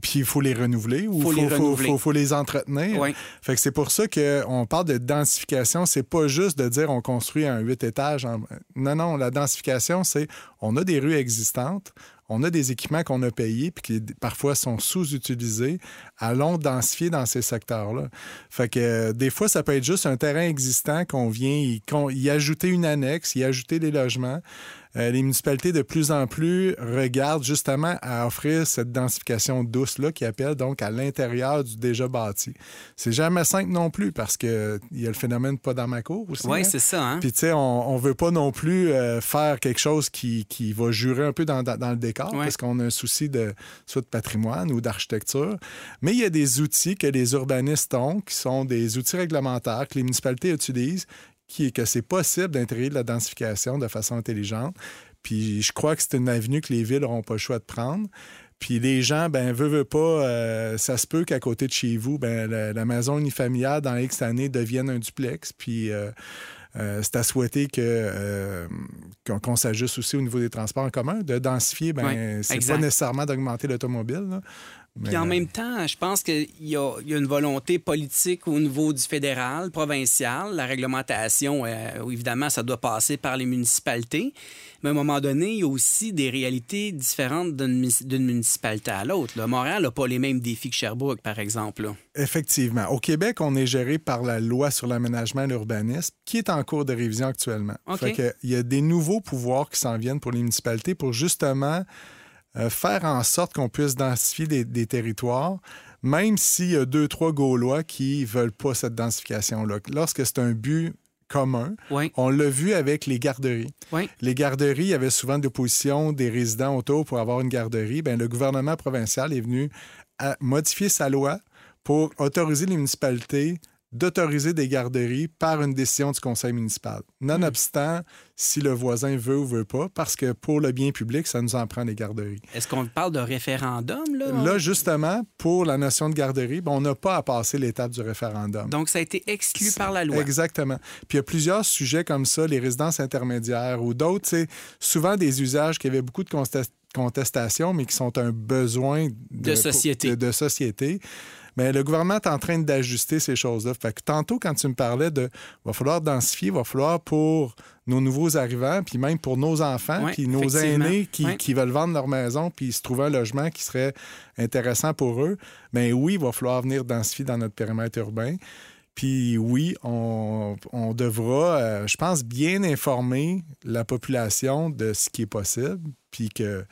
Puis il faut les renouveler ou Faut les renouveler. faut- faut les entretenir. Oui. Fait que c'est pour ça qu'on parle de densification. C'est pas juste de dire on construit un huit étages. en- Non, non, la densification, c'est on a des rues existantes, on a des équipements qu'on a payés puis qui parfois sont sous-utilisés. Allons densifier dans ces secteurs-là. Fait que euh, des fois, ça peut être juste un terrain existant qu'on vient y ajouter une annexe, y ajouter des logements. Euh, les municipalités de plus en plus regardent justement à offrir cette densification douce-là qui appelle donc à l'intérieur du déjà bâti. C'est jamais simple non plus parce qu'il y a le phénomène pas dans ma cour aussi. Oui, hein. c'est ça. Hein? Puis, tu sais, on, on veut pas non plus euh, faire quelque chose qui, qui va jurer un peu dans, dans- dans le décor Ouais. parce qu'on a un souci de, soit de patrimoine ou d'architecture. Mais il y a des outils que les urbanistes ont, qui sont des outils réglementaires que les municipalités utilisent, qui est que c'est possible d'intégrer de la densification de façon intelligente. Puis je crois que c'est une avenue que les villes n'auront pas le choix de prendre. Puis les gens, ben, veut, veut pas, euh, ça se peut qu'à côté de chez vous, ben, la, la maison unifamiliale, dans X années, devienne un duplex. Puis euh, euh, c'est à souhaiter que, qu'on, s'ajuste aussi au niveau des transports en commun. De densifier, ben, Ouais, c'est pas nécessairement d'augmenter l'automobile. Puis en même temps, je pense qu'il y a, il y a une volonté politique au niveau du fédéral, provincial. La réglementation, euh, évidemment, ça doit passer par les municipalités. Mais à un moment donné, il y a aussi des réalités différentes d'une munici- d'une municipalité à l'autre. Montréal n'a pas les mêmes défis que Sherbrooke, par exemple. là. Effectivement. Au Québec, on est géré par la loi sur l'aménagement et l'urbanisme, qui est en cours de révision actuellement. OK. Fait que, il y a des nouveaux pouvoirs qui s'en viennent pour les municipalités pour justement euh, faire en sorte qu'on puisse densifier des, des territoires, même s'il y a deux, trois Gaulois qui veulent pas cette densification-là. Lorsque c'est un but commun, Oui, on l'a vu avec les garderies. oui. Les garderies, il y avait souvent d'opposition des résidents autour pour avoir une garderie. Bien, le gouvernement provincial est venu à modifier sa loi pour autoriser les municipalités d'autoriser des garderies par une décision du conseil municipal. Nonobstant si le voisin veut ou veut pas, parce que pour le bien public, ça nous en prend des garderies. Est-ce qu'on parle de référendum, là? Là, justement, pour la notion de garderie, ben, on n'a pas à passer l'étape du référendum. Donc, ça a été exclu par la loi. Exactement. Puis il y a plusieurs sujets comme ça, les résidences intermédiaires ou d'autres, c'est souvent des usages qui avaient beaucoup de consta- contestation, mais qui sont un besoin De société. de- de société. Mais le gouvernement est en train d'ajuster ces choses-là. Fait que tantôt, quand tu me parlais de va falloir densifier, va falloir pour nos nouveaux arrivants, puis même pour nos enfants, puis nos aînés qui, qui veulent vendre leur maison, puis se trouver un logement qui serait intéressant pour eux, bien oui, il va falloir venir densifier dans notre périmètre urbain. Puis oui, on, on devra, euh, je pense, bien informer la population de ce qui est possible, puis que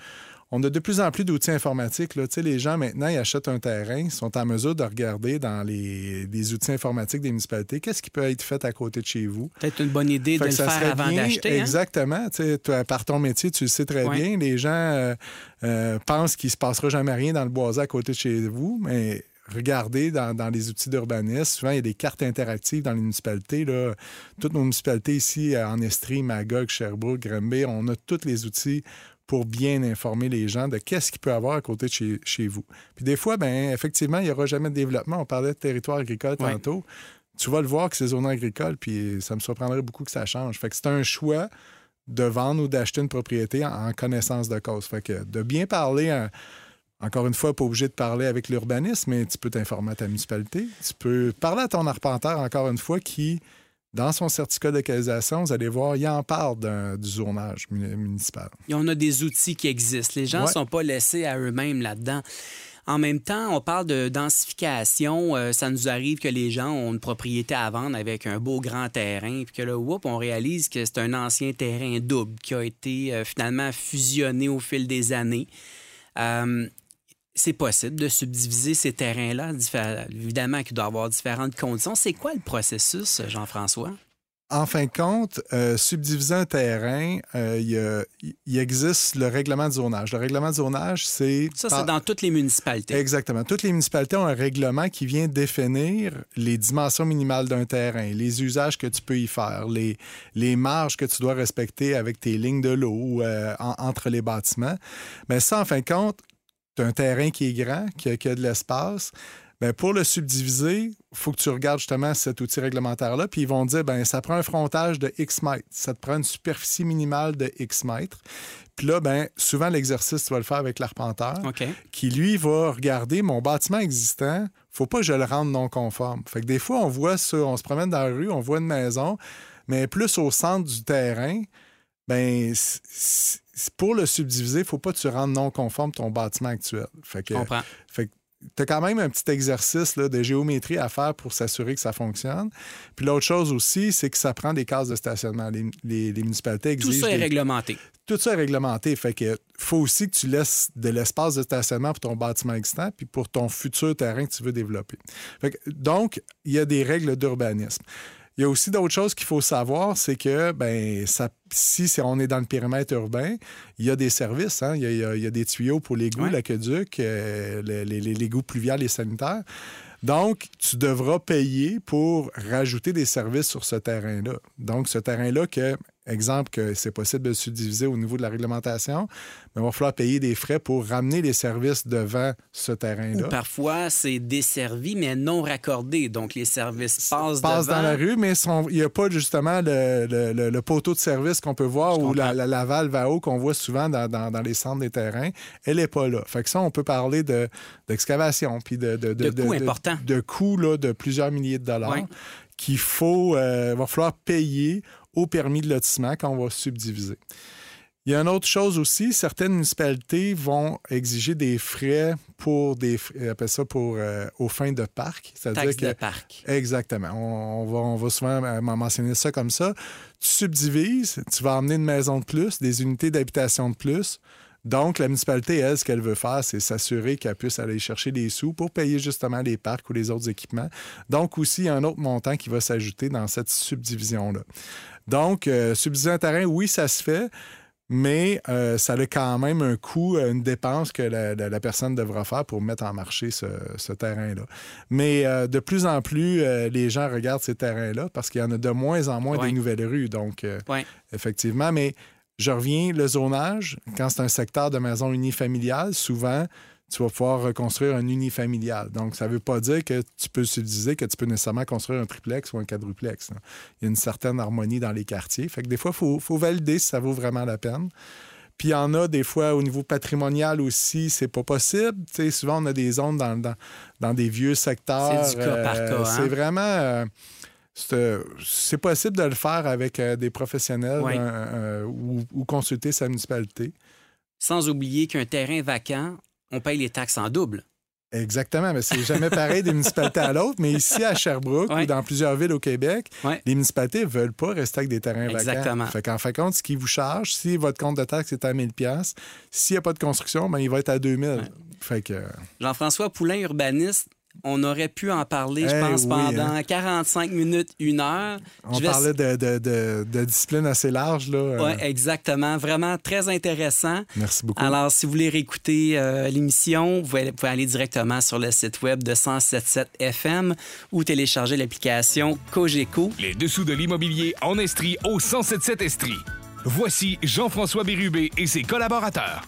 on a de plus en plus d'outils informatiques. Là. Les gens, maintenant, ils achètent un terrain, ils sont en mesure de regarder dans les, les outils informatiques des municipalités qu'est-ce qui peut être fait à côté de chez vous? Peut-être une bonne idée Fait de le faire avant d'acheter. hein? Exactement. Toi, par ton métier, tu le sais très Ouais. bien. Les gens euh, euh, pensent qu'il ne se passera jamais rien dans le boisé à côté de chez vous, mais regardez dans, dans les outils d'urbanisme. Souvent, il y a des cartes interactives dans les municipalités. Là. Toutes nos municipalités ici, euh, en Estrie, Magog, Sherbrooke, Granby, on a tous les outils pour bien informer les gens de qu'est-ce qu'il peut y avoir à côté de chez, chez vous. Puis des fois, ben effectivement, il n'y aura jamais de développement. On parlait de territoire agricole Ouais. tantôt. Tu vas le voir que c'est zone agricole, puis ça me surprendrait beaucoup que ça change. Fait que c'est un choix de vendre ou d'acheter une propriété en, en connaissance de cause. Fait que de bien parler, en- encore une fois, pas obligé de parler avec l'urbanisme, mais tu peux t'informer à ta municipalité. Tu peux parler à ton arpenteur, encore une fois, qui, dans son certificat de localisation, vous allez voir, il en parle du zonage mu- municipal. Et on a des outils qui existent. Les gens ne Ouais. sont pas laissés à eux-mêmes là-dedans. En même temps, on parle de densification. Euh, ça nous arrive que les gens ont une propriété à vendre avec un beau grand terrain, puis que là, whoop, on réalise que c'est un ancien terrain double qui a été euh, finalement fusionné au fil des années. Euh, c'est possible de subdiviser ces terrains-là, évidemment qu'il doit y avoir différentes conditions. C'est quoi le processus, Jean-François? En fin de compte, euh, subdiviser un terrain, euh, il existe le règlement de zonage. Le règlement de zonage, c'est... Ça, par- c'est dans toutes les municipalités. Exactement. Toutes les municipalités ont un règlement qui vient définir les dimensions minimales d'un terrain, les usages que tu peux y faire, les, les marges que tu dois respecter avec tes lignes de l'eau euh, en- entre les bâtiments. Mais ça, en fin de compte, tu as un terrain qui est grand, qui a, qui a de l'espace. Bien, pour le subdiviser, il faut que tu regardes justement cet outil réglementaire-là, puis ils vont dire, ben ça prend un frontage de X mètres, ça te prend une superficie minimale de X mètres. Puis là, ben souvent, l'exercice, tu vas le faire avec l'arpenteur qui, lui, va regarder mon bâtiment existant. faut pas que je le rende non conforme. Fait que des fois, on voit ça, on se promène dans la rue, on voit une maison, mais plus au centre du terrain, ben pour le subdiviser, faut pas que tu rendes non conforme ton bâtiment actuel. Fait que, Je comprends. fait que tu as quand même un petit exercice là, de géométrie à faire pour s'assurer que ça fonctionne. Puis l'autre chose aussi, c'est que ça prend des cases de stationnement. Les, les- les municipalités Tout exigent ça est des- réglementé. tout ça est réglementé. Fait que faut aussi que tu laisses de l'espace de stationnement pour ton bâtiment existant puis pour ton futur terrain que tu veux développer. Fait que, donc, il y a des règles d'urbanisme. Il y a aussi d'autres choses qu'il faut savoir, c'est que ben, ça, si on est dans le périmètre urbain, il y a des services. hein. Il, y a, il y des tuyaux pour l'égout, Ouais. l'aqueduc, euh, les, et sanitaire. Donc, tu devras payer pour rajouter des services sur ce terrain-là. Donc, ce terrain-là que exemple que c'est possible de subdiviser au niveau de la réglementation, mais il va falloir payer des frais pour ramener les services devant ce terrain-là. Parfois, c'est desservi, mais non raccordé. Donc, les services passent, passe devant. dans la rue, mais il n'y a pas justement le, le- le- le poteau de service qu'on peut voir ou la, comprends. la, la valve à eau qu'on voit souvent dans, dans- dans les centres des terrains. Elle n'est pas là. Fait que ça, on peut parler de- d'excavation puis de, de, De coûts importants. De coûts là, de plusieurs milliers de dollars qu'il faut, euh, va falloir payer au permis de lotissement quand on va subdiviser. Il y a une autre chose aussi, certaines municipalités vont exiger des frais pour des frais- ils appellent ça pour euh, aux fins de parc. C'est-à-dire que de parc. Exactement. On, on va, on va souvent euh, mentionner ça comme ça. Tu subdivises, tu vas emmener une maison de plus, des unités d'habitation de plus. Donc, la municipalité, elle, ce qu'elle veut faire, c'est s'assurer qu'elle puisse aller chercher des sous pour payer justement les parcs ou les autres équipements. Donc, aussi, il y a un autre montant qui va s'ajouter dans cette subdivision-là. Donc, euh, subdiviser un terrain, oui, ça se fait, mais euh, ça a quand même un coût, une dépense que la, la- la personne devra faire pour mettre en marché ce, ce terrain-là. Mais euh, de plus en plus, euh, les gens regardent ces terrains-là parce qu'il y en a de moins en moins Ouais. des nouvelles rues. Donc, euh, Ouais. effectivement, mais je reviens, le zonage, quand c'est un secteur de maison unifamiliale, souvent, tu vas pouvoir reconstruire un unifamilial. Donc, ça ne veut pas dire que tu peux subdiviser, que tu peux nécessairement construire un triplex ou un quadruplex. là. Il y a une certaine harmonie dans les quartiers. Fait que des fois, il faut, faut valider si ça vaut vraiment la peine. Puis il y en a des fois au niveau patrimonial aussi, c'est pas possible. Souvent, on a des zones dans, dans, dans des vieux secteurs. C'est du cas par cas, hein? C'est vraiment. euh, c'est euh, possible de le faire avec euh, des professionnels Oui. euh, euh, ou, ou consulter sa municipalité. Sans oublier qu'un terrain vacant, on paye les taxes en double. Exactement, mais c'est jamais pareil d'une municipalité à l'autre. Mais ici, à Sherbrooke Ouais. ou dans plusieurs villes au Québec, Ouais. les municipalités ne veulent pas rester avec des terrains Exactement. vacants. Fait qu'en fin de compte, ce qu'ils vous chargent, si votre compte de taxe est à 1000 pièces, s'il n'y a pas de construction, ben, il va être à 2000. Fait que... Jean-François Poulain, urbaniste, on aurait pu en parler, je pense, oui, pendant hein. 45 minutes, une heure. On Je vais- parlait de, de, de- de discipline assez large. Là. Euh, Oui, exactement. Vraiment très intéressant. Merci beaucoup. Alors, si vous voulez réécouter euh, l'émission, vous pouvez, aller directement sur le site web de 1077 FM ou télécharger l'application Cogeco. Les dessous de l'immobilier en Estrie au 1077 Estrie. Voici Jean-François Bérubé et ses collaborateurs.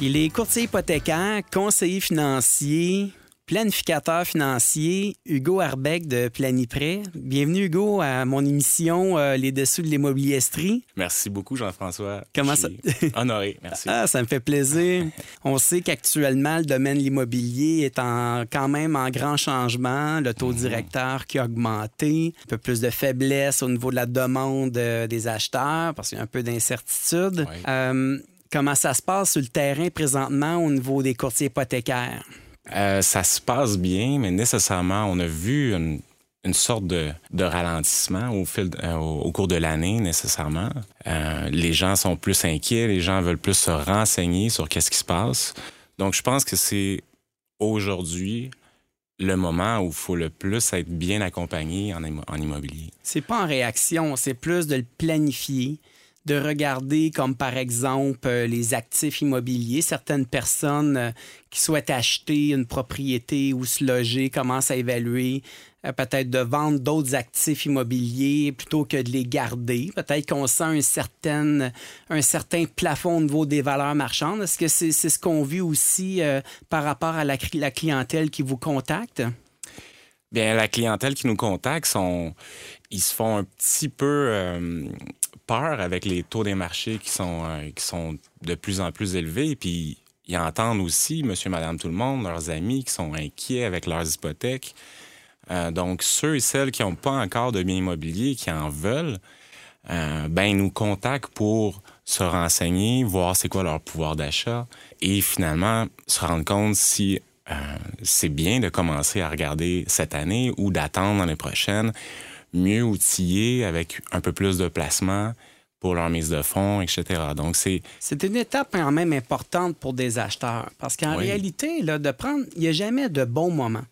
Il est courtier hypothécaire, conseiller financier, planificateur financier, Hugo Arbeck de Planiprêt. Bienvenue, Hugo, à mon émission euh, Les dessous de l'immobilier Estrie. Merci beaucoup, Jean-François. Comment Je ça- Honoré, merci. Ah, ça me fait plaisir. On sait qu'actuellement, le domaine de l'immobilier est en, quand même en grand changement. Le taux directeur qui a augmenté, un peu plus de faiblesse au niveau de la demande euh, des acheteurs parce qu'il y a un peu d'incertitude. Oui. Euh, comment ça se passe sur le terrain présentement au niveau des courtiers hypothécaires? Euh, ça se passe bien, mais nécessairement, on a vu une, sorte de, ralentissement au, fil, euh, cours de l'année, nécessairement. Euh, les gens sont plus inquiets, les gens veulent plus se renseigner sur qu'est-ce qui se passe. Donc, je pense que c'est aujourd'hui le moment où il faut le plus être bien accompagné en, en immobilier. C'est pas en réaction, c'est plus de le planifier, de regarder comme par exemple euh, les actifs immobiliers. Certaines personnes euh, qui souhaitent acheter une propriété ou se loger commencent à évaluer euh, peut-être de vendre d'autres actifs immobiliers plutôt que de les garder. Peut-être qu'on sent un certain, un certain plafond au niveau des valeurs marchandes. Est-ce que c'est ce qu'on vit aussi par rapport à la, la clientèle qui vous contacte? Bien, la clientèle qui nous contacte, sont, ils se font un petit peu peur avec les taux des marchés qui sont, euh, qui sont de plus en plus élevés. Puis ils entendent aussi, monsieur, madame, tout le monde, leurs amis qui sont inquiets avec leurs hypothèques. Euh, donc, ceux et celles qui n'ont pas encore de biens immobiliers, qui en veulent, euh, ben, nous contactent pour se renseigner, voir c'est quoi leur pouvoir d'achat et finalement se rendre compte si euh, c'est bien de commencer à regarder cette année ou d'attendre l'année prochaine, mieux outillés avec un peu plus de placement pour leur mise de fonds, etc. Donc, c'est C'est une étape quand même importante pour des acheteurs. Parce qu'en Oui. réalité, là, de prendre, il n'y a jamais de bon moment.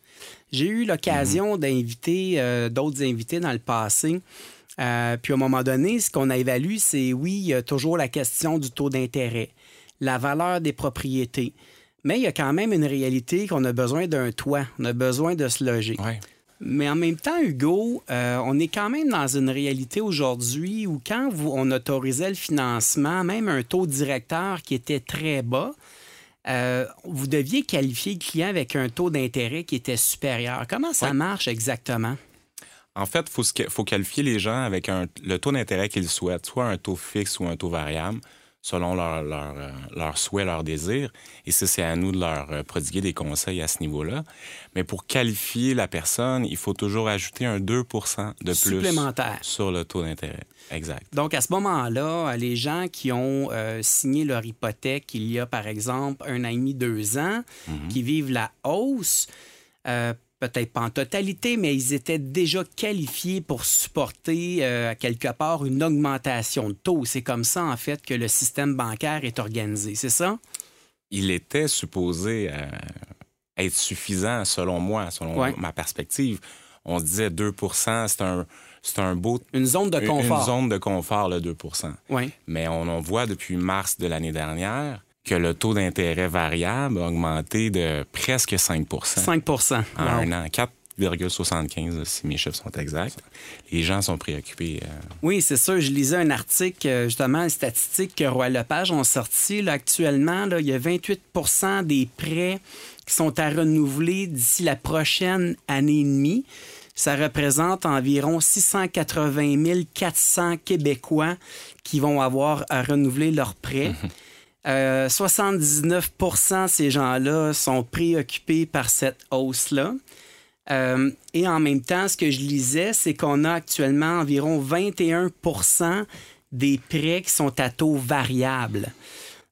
J'ai eu l'occasion d'inviter euh, d'autres invités dans le passé. Euh, puis à un moment donné, ce qu'on a évalué, c'est oui, il y a toujours la question du taux d'intérêt, la valeur des propriétés. Mais il y a quand même une réalité qu'on a besoin d'un toit, on a besoin de se loger. ouais. Mais en même temps, Hugo, euh, on est quand même dans une réalité aujourd'hui où quand vous, on autorisait le financement, même un taux directeur qui était très bas, euh, vous deviez qualifier le client avec un taux d'intérêt qui était supérieur. Comment ça Ouais. marche exactement? En fait, il faut, qualifier les gens avec un- le taux d'intérêt qu'ils souhaitent, soit un taux fixe ou un taux variable, selon leur, leur, euh, leur souhait, leur désir. Et ça, c'est à nous de leur euh, prodiguer des conseils à ce niveau-là. Mais pour qualifier la personne, il faut toujours ajouter un 2% de plus Supplémentaire. sur le taux d'intérêt. Exact. Donc, à ce moment-là, euh, les gens qui ont euh, signé leur hypothèque il y a, par exemple, un an et demi, deux ans, qui vivent la hausse, euh, peut-être pas en totalité, mais ils étaient déjà qualifiés pour supporter, euh, quelque part, une augmentation de taux. C'est comme ça, en fait, que le système bancaire est organisé. C'est ça? il était supposé euh, être suffisant, selon moi, selon Ouais. ma perspective. On se disait 2 c'est un, c'est un beau... Une zone de confort. Une zone de confort, le 2 Oui. Mais on, on voit depuis mars de l'année dernière que le taux d'intérêt variable a augmenté de presque 5 5 en Wow. un an. 4,75 si mes chiffres sont exacts. Les gens sont préoccupés. euh, Oui, c'est sûr. Je lisais un article, euh, justement, une statistique que Roy Lepage ont sorti. Là, actuellement, là, il y a 28% des prêts qui sont à renouveler d'ici la prochaine année et demie. Ça représente environ 680 400 Québécois qui vont avoir à renouveler leurs prêts. Euh, 79% de ces gens-là sont préoccupés par cette hausse-là. Euh, et en même temps, ce que je lisais, c'est qu'on a actuellement environ 21% des prêts qui sont à taux variable.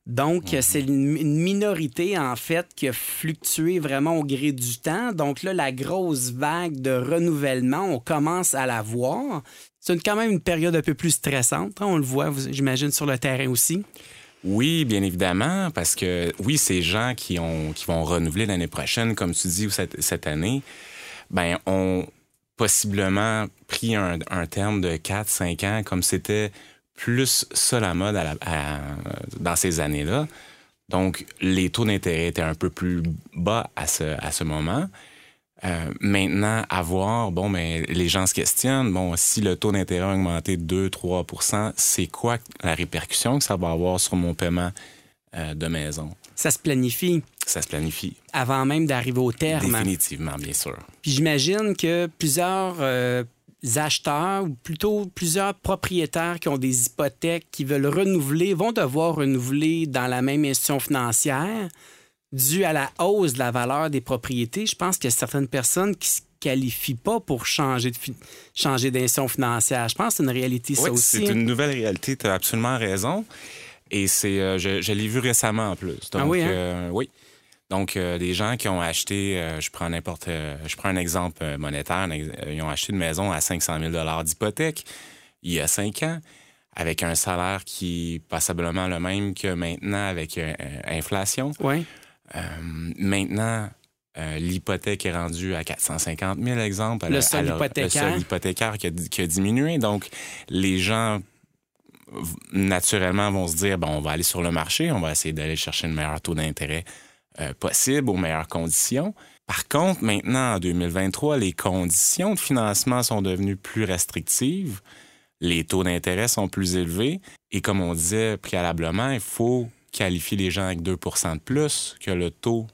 Donc, c'est une une minorité, en fait, qui a fluctué vraiment au gré du temps. Donc là, la grosse vague de renouvellement, on commence à la voir. C'est quand même une période un peu plus stressante. hein, on le voit, j'imagine, sur le terrain aussi. Oui, bien évidemment, parce que oui, ces gens qui, ont, qui vont renouveler l'année prochaine, comme tu dis, ou cette, année, ben, ont possiblement pris un, terme de 4-5 ans, comme c'était plus ça la mode dans ces années-là. Donc, les taux d'intérêt étaient un peu plus bas à ce moment. Euh, maintenant, à voir, bon, mais les gens se questionnent, bon, si le taux d'intérêt a augmenté de 2-3% c'est quoi la répercussion que ça va avoir sur mon paiement euh, de maison? Ça se planifie Ça se planifie. avant même d'arriver au terme. Définitivement, bien sûr. Puis j'imagine que plusieurs euh, acheteurs, ou plutôt plusieurs propriétaires qui ont des hypothèques qui veulent renouveler, vont devoir renouveler dans la même institution financière dû à la hausse de la valeur des propriétés. Je pense qu'il y a certaines personnes qui ne se qualifient pas pour changer de changer d'institution financière. Je pense que c'est une réalité, ça Oui, aussi. c'est hein. une nouvelle réalité, tu as absolument raison. Et c'est, euh, je, je l'ai vu récemment en plus. Donc, Ah oui, hein? euh, oui. Donc, euh, des gens qui ont acheté, je prends n'importe, je prends un exemple monétaire, ils ont acheté une maison à 500 000 d'hypothèque il y a cinq ans, avec un salaire qui est passablement le même que maintenant avec inflation. Oui. Euh, maintenant, euh, l'hypothèque est rendue à 450 000, exemple. Le la- hypothécaire. Le sol hypothécaire? qui a, qui a diminué. Donc, les gens, naturellement, vont se dire, bon, on va aller sur le marché, on va essayer d'aller chercher le meilleur taux d'intérêt euh, possible, aux meilleures conditions. Par contre, maintenant, en 2023, les conditions de financement sont devenues plus restrictives. Les taux d'intérêt sont plus élevés. Et comme on disait préalablement, il faut qualifier les gens avec 2% de plus que le taux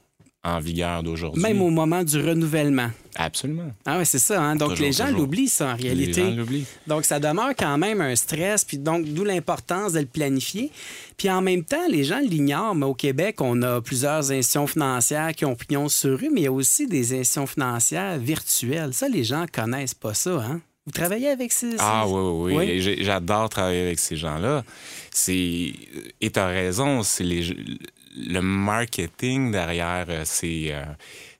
en vigueur d'aujourd'hui. Même au moment du renouvellement. Absolument. Ah oui, c'est ça. hein? Donc, Toujours, les gens l'oublient, ça, en réalité. Les gens l'oublient. Donc, ça demeure quand même un stress, puis donc, d'où l'importance de le planifier. Puis en même temps, les gens l'ignorent, mais au Québec, on a plusieurs institutions financières qui ont pignon sur rue, mais il y a aussi des institutions financières virtuelles. Ça, les gens connaissent pas ça, hein? Vous travaillez avec ces... Ah oui, oui, oui. Oui. J'adore travailler avec ces gens-là. C'est et t'as raison, c'est les le marketing derrière euh, ces euh,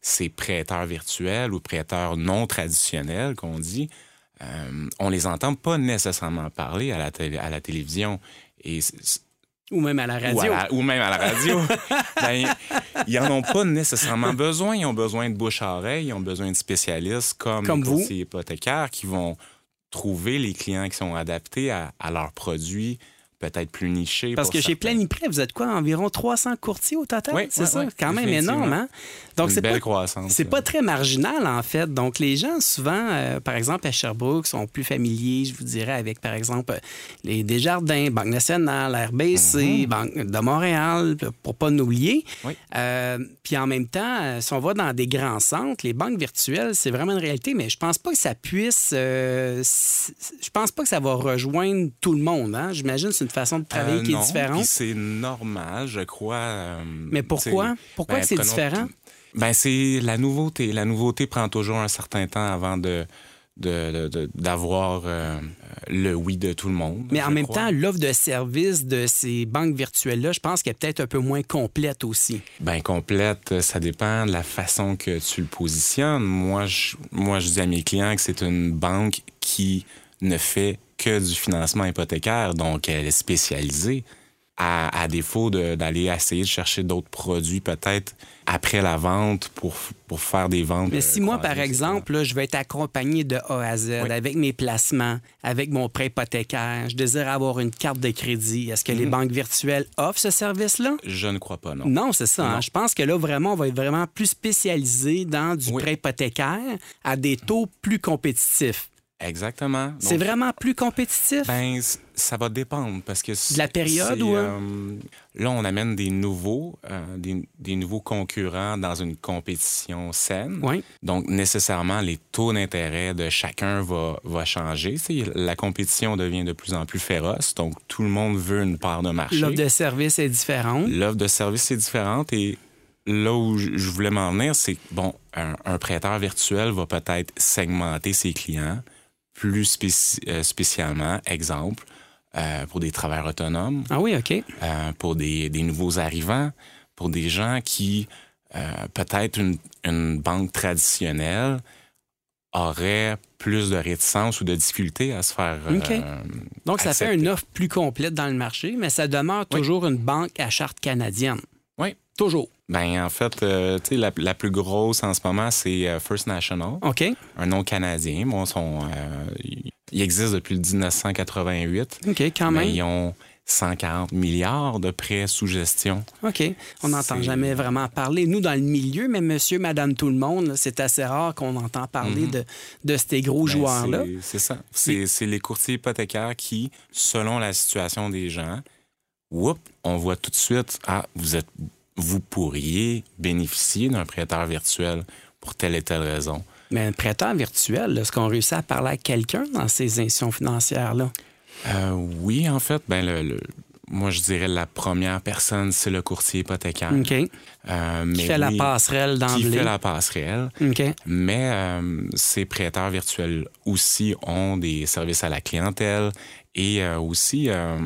ces prêteurs virtuels ou prêteurs non traditionnels qu'on dit. euh, on les entend pas nécessairement parler à la, télé- à la télévision. Et Ou même à la radio. Ou, à la- ou même à la radio. ben, ils en ont pas nécessairement besoin. Ils ont besoin de bouche à oreille. Ils ont besoin de spécialistes comme, Comme vous. hypothécaires qui vont trouver les clients qui sont adaptés à, à leurs produits peut-être plus niché. Parce que chez. Planiprêt, vous êtes quoi, environ 300 courtiers au total? Oui, c'est oui, ça? oui, Quand même énorme, hein? Donc, Une c'est belle pas, croissance. c'est pas très marginal, en fait. Donc, les gens, souvent, euh, par exemple, à Sherbrooke, sont plus familiers, je vous dirais, avec, par exemple, les Desjardins, Banque nationale, RBC, Banque de Montréal, pour pas nous oublier. Mhm. Oui. Euh, puis en même temps, euh, si on va dans des grands centres, les banques virtuelles, c'est vraiment une réalité, mais je pense pas que ça puisse. euh, je pense pas que ça va rejoindre tout le monde. Hein? J'imagine que c'est une façon de travailler Euh, qui non, est différente. c'est normal, je crois. euh, Mais pourquoi? Pourquoi ben, c'est prenons- différent? Ben, c'est la nouveauté. La nouveauté prend toujours un certain temps avant de d'avoir euh, le oui de tout le monde. Mais en même crois. temps, l'offre de service de ces banques virtuelles-là, je pense qu'elle est peut-être un peu moins complète aussi. Ben complète, ça dépend de la façon que tu le positionnes. Moi, je, moi, je dis à mes clients que c'est une banque qui ne fait que du financement hypothécaire, donc elle est spécialisée. À, à défaut d'aller essayer de chercher d'autres produits, peut-être après la vente pour, pour faire des ventes. Mais euh, si moi, par exemple, là, je vais être accompagné de A à Z Oui. avec mes placements, avec mon prêt hypothécaire, je désire avoir une carte de crédit, est-ce que les banques virtuelles offrent ce service-là? Je ne crois pas, non. Non, c'est ça. hein. Je pense que là, vraiment, on va être vraiment plus spécialisé dans du Oui. prêt hypothécaire à des taux plus compétitifs. Exactement. C'est vraiment plus compétitif? Ben, ça va dépendre parce que De la période ou, euh, là on amène des nouveaux euh, des, des nouveaux concurrents dans une compétition saine. Oui. Donc nécessairement les taux d'intérêt de chacun va va changer. La compétition devient de plus en plus féroce. Donc tout le monde veut une part de marché. L'offre de service est différente. L'offre de service est différente et là où je voulais m'en venir, c'est bon, un, un prêteur virtuel va peut-être segmenter ses clients plus spéci- euh, spécialement, exemple, euh, pour des travailleurs autonomes, Ah oui, OK. euh, pour des, des nouveaux arrivants, pour des gens qui, euh, peut-être une, une banque traditionnelle aurait plus de réticence ou de difficulté à se faire... OK. Donc, ça fait une offre plus complète dans le marché, mais ça demeure toujours une banque à charte canadienne. Oui. Toujours. Ben, en fait, euh, tu sais, la, la plus grosse en ce moment, c'est euh, First National, OK. un nom canadien. Bon, sont, euh, ils ils existent depuis le 1988. OK, quand mais même. ils ont 140 milliards de prêts sous gestion. OK. On n'entend jamais vraiment parler. Nous, dans le milieu, mais monsieur, madame, tout le monde, c'est assez rare qu'on entend parler de, de ces gros Mhm. Ben, joueurs-là. c'est- ça. C'est c'est les courtiers hypothécaires qui, selon la situation des gens, whoop, on voit tout de suite, ah, vous êtes, vous pourriez bénéficier d'un prêteur virtuel pour telle et telle raison. Mais un prêteur virtuel, est-ce qu'on réussit à parler à quelqu'un dans ces institutions financières-là? Euh, oui, en fait, ben le, le- moi je dirais la première personne, c'est le courtier hypothécaire. OK. Euh, Qui fait la passerelle Qui d'emblée. fait la passerelle. OK. Mais euh, ces prêteurs virtuels aussi ont des services à la clientèle et euh, aussi euh,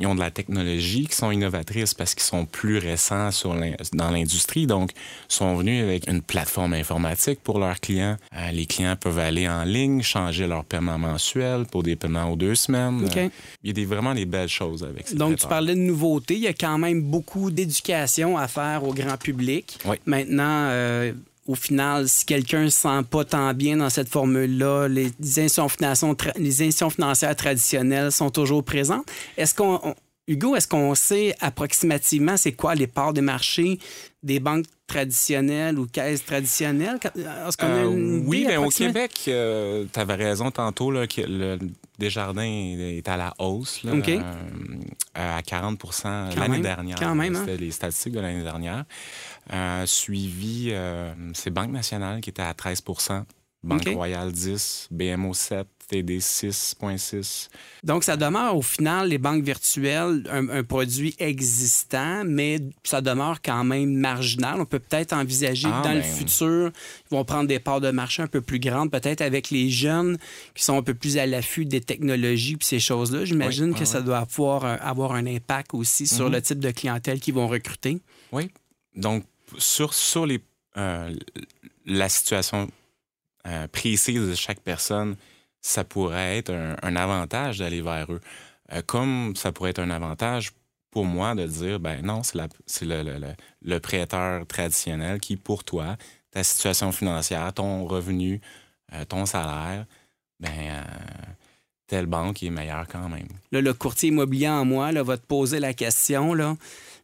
ils ont de la technologie qui sont innovatrices parce qu'ils sont plus récents sur dans l'industrie. Donc, ils sont venus avec une plateforme informatique pour leurs clients. Euh, les clients peuvent aller en ligne, changer leur paiement mensuel pour des paiements aux deux semaines. Il y a des, vraiment des belles choses avec ces Donc, tu parlais de nouveautés. Il y a quand même beaucoup d'éducation à faire au grand public. Oui. Maintenant, au final, si quelqu'un ne se sent pas tant bien dans cette formule-là, les institutions financières, tra- les institutions financières traditionnelles sont toujours présentes. Est-ce qu'on. on- Hugo, est-ce qu'on sait approximativement c'est quoi les parts de marché des banques traditionnelles ou caisses traditionnelles? Quand- Est-ce qu'on a Euh, oui, mais au? Québec, tu avais raison tantôt là, que le Desjardins est à la hausse là, euh, à 40 l'année même, dernière. quand même, hein? C'était les statistiques de l'année dernière. Suivi, euh, c'est Banque nationale qui était à 13 Banque. Royale 10, BMO 7, TD 6,6. Donc, ça demeure au final, les banques virtuelles, un, un produit existant, mais ça demeure quand même marginal. On peut peut-être envisager Ah, que dans le ben. futur, ils vont prendre des parts de marché un peu plus grandes, peut-être avec les jeunes qui sont un peu plus à l'affût des technologies puis ces choses-là. J'imagine Oui, que oui, ça doit pouvoir euh, avoir un impact aussi sur Mhm. le type de clientèle qu'ils vont recruter. Oui. Donc, sur, sur les, euh, la situation euh, précise de chaque personne, ça pourrait être un, avantage d'aller vers eux. Euh, comme ça pourrait être un avantage pour moi de dire, ben non, c'est le, le- le- le prêteur traditionnel qui, pour toi, ta situation financière, ton revenu, ton salaire, ben, telle banque est meilleure quand même. Là, le courtier immobilier en moi là, va te poser la question. Là.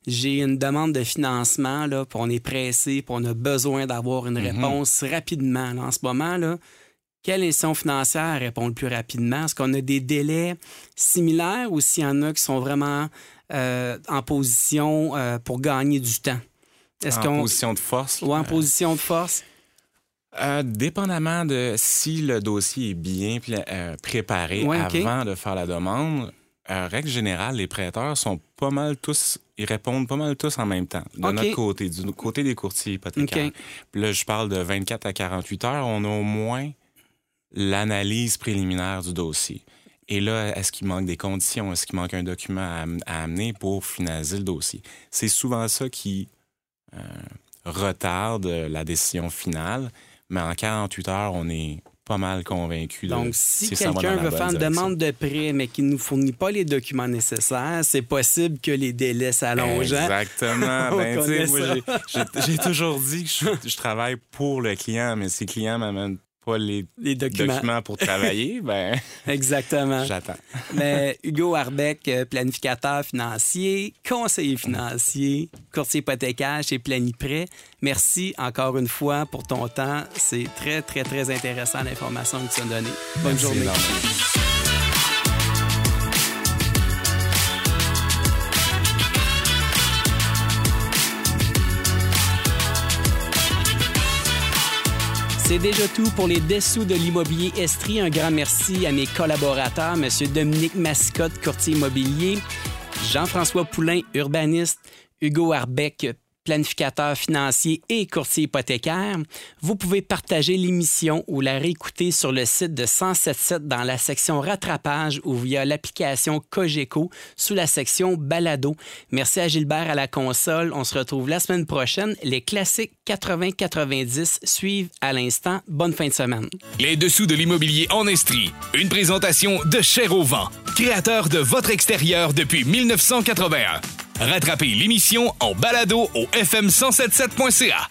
J'ai une demande de financement, là, puis on est pressé, puis on a besoin d'avoir une réponse rapidement. là. en ce moment, là, quelle institution financière répond le plus rapidement? Est-ce qu'on a des délais similaires ou s'il y en a qui sont vraiment euh, en position euh, pour gagner du temps? Est-ce en position de force. Ou en position de force? Euh, dépendamment de si le dossier est bien préparé Ouais, avant de faire la demande, règle générale, les prêteurs sont pas mal tous, ils répondent pas mal tous en même temps. De notre côté, du côté des courtiers hypothécaires. Puis Là, je parle de 24 à 48 heures, on a au moins l'analyse préliminaire du dossier. Et là, est-ce qu'il manque des conditions? Est-ce qu'il manque un document à, am- à amener pour finaliser le dossier? C'est souvent ça qui euh, retarde la décision finale, mais en 48 heures, on est pas mal convaincu. de Donc, si dans quelqu'un veut faire une demande de prêt, mais qui ne nous fournit pas les documents nécessaires, c'est possible que les délais s'allongent. hein? Exactement. Ben, moi, j'ai- toujours dit que je, je travaille pour le client, mais si le client m'amène pas les Les documents. documents pour travailler, ben Exactement. j'attends. Mais Hugo Arbeck, euh, planificateur financier, conseiller financier, courtier hypothécaire chez Planiprêt. Merci encore une fois pour ton temps. C'est très, très, très intéressant l'information que tu as donnée. Bonne Merci journée. énormément. C'est déjà tout pour les dessous de l'immobilier Estrie. Un grand merci à mes collaborateurs, M. Dominique Mascotte, courtier immobilier, Jean-François Poulain, urbaniste, Hugo Arbeck, planificateur financier et courtier hypothécaire. Vous pouvez partager l'émission ou la réécouter sur le site de 1077 dans la section rattrapage ou via l'application Cogeco sous la section balado. Merci à Gilbert à la console. On se retrouve la semaine prochaine. Les classiques 80-90 suivent à l'instant. Bonne fin de semaine. Les dessous de l'immobilier en Estrie. Une présentation de Cher au vent, créateur de votre extérieur depuis 1981. Rattrapez l'émission en balado au fm1077.ca.